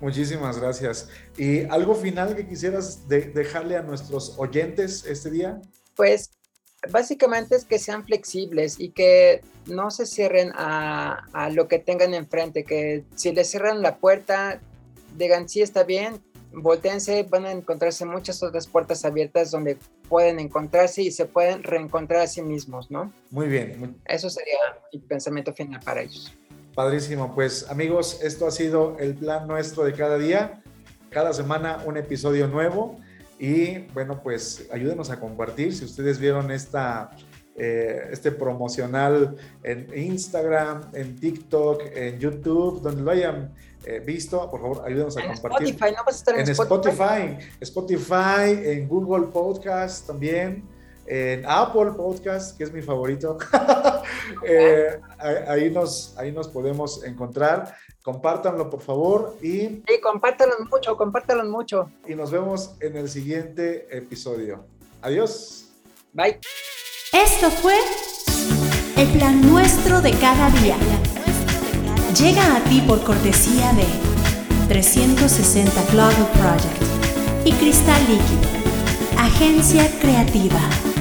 Muchísimas gracias. ¿Y algo final que quisieras de dejarle a nuestros oyentes este día? Pues básicamente es que sean flexibles y que no se cierren a, a, lo que tengan enfrente, que si les cierran la puerta, digan, sí, está bien, volteense, van a encontrarse muchas otras puertas abiertas donde pueden encontrarse y se pueden reencontrar a sí mismos, ¿no? Muy bien. Muy... Eso sería mi pensamiento final para ellos. Padrísimo, pues amigos, esto ha sido el plan nuestro de cada día, cada semana un episodio nuevo. Y bueno, pues ayúdenos a compartir. Si ustedes vieron esta, eh, este promocional en Instagram, en TikTok, en YouTube, donde lo hayan eh, visto, por favor, ayúdenos a en compartir. Spotify, ¿no vas a estar en, en Spotify? Spotify, Spotify, en Google Podcast también, en Apple Podcast, que es mi favorito. eh, ahí, nos, ahí nos podemos encontrar. Compártanlo, por favor. Y, sí, compártanlo mucho, compártanlo mucho. Y nos vemos en el siguiente episodio. Adiós. Bye. Esto fue el plan nuestro de cada día. Llega a ti por cortesía de 360 Global Project y Cristal Líquido, agencia creativa.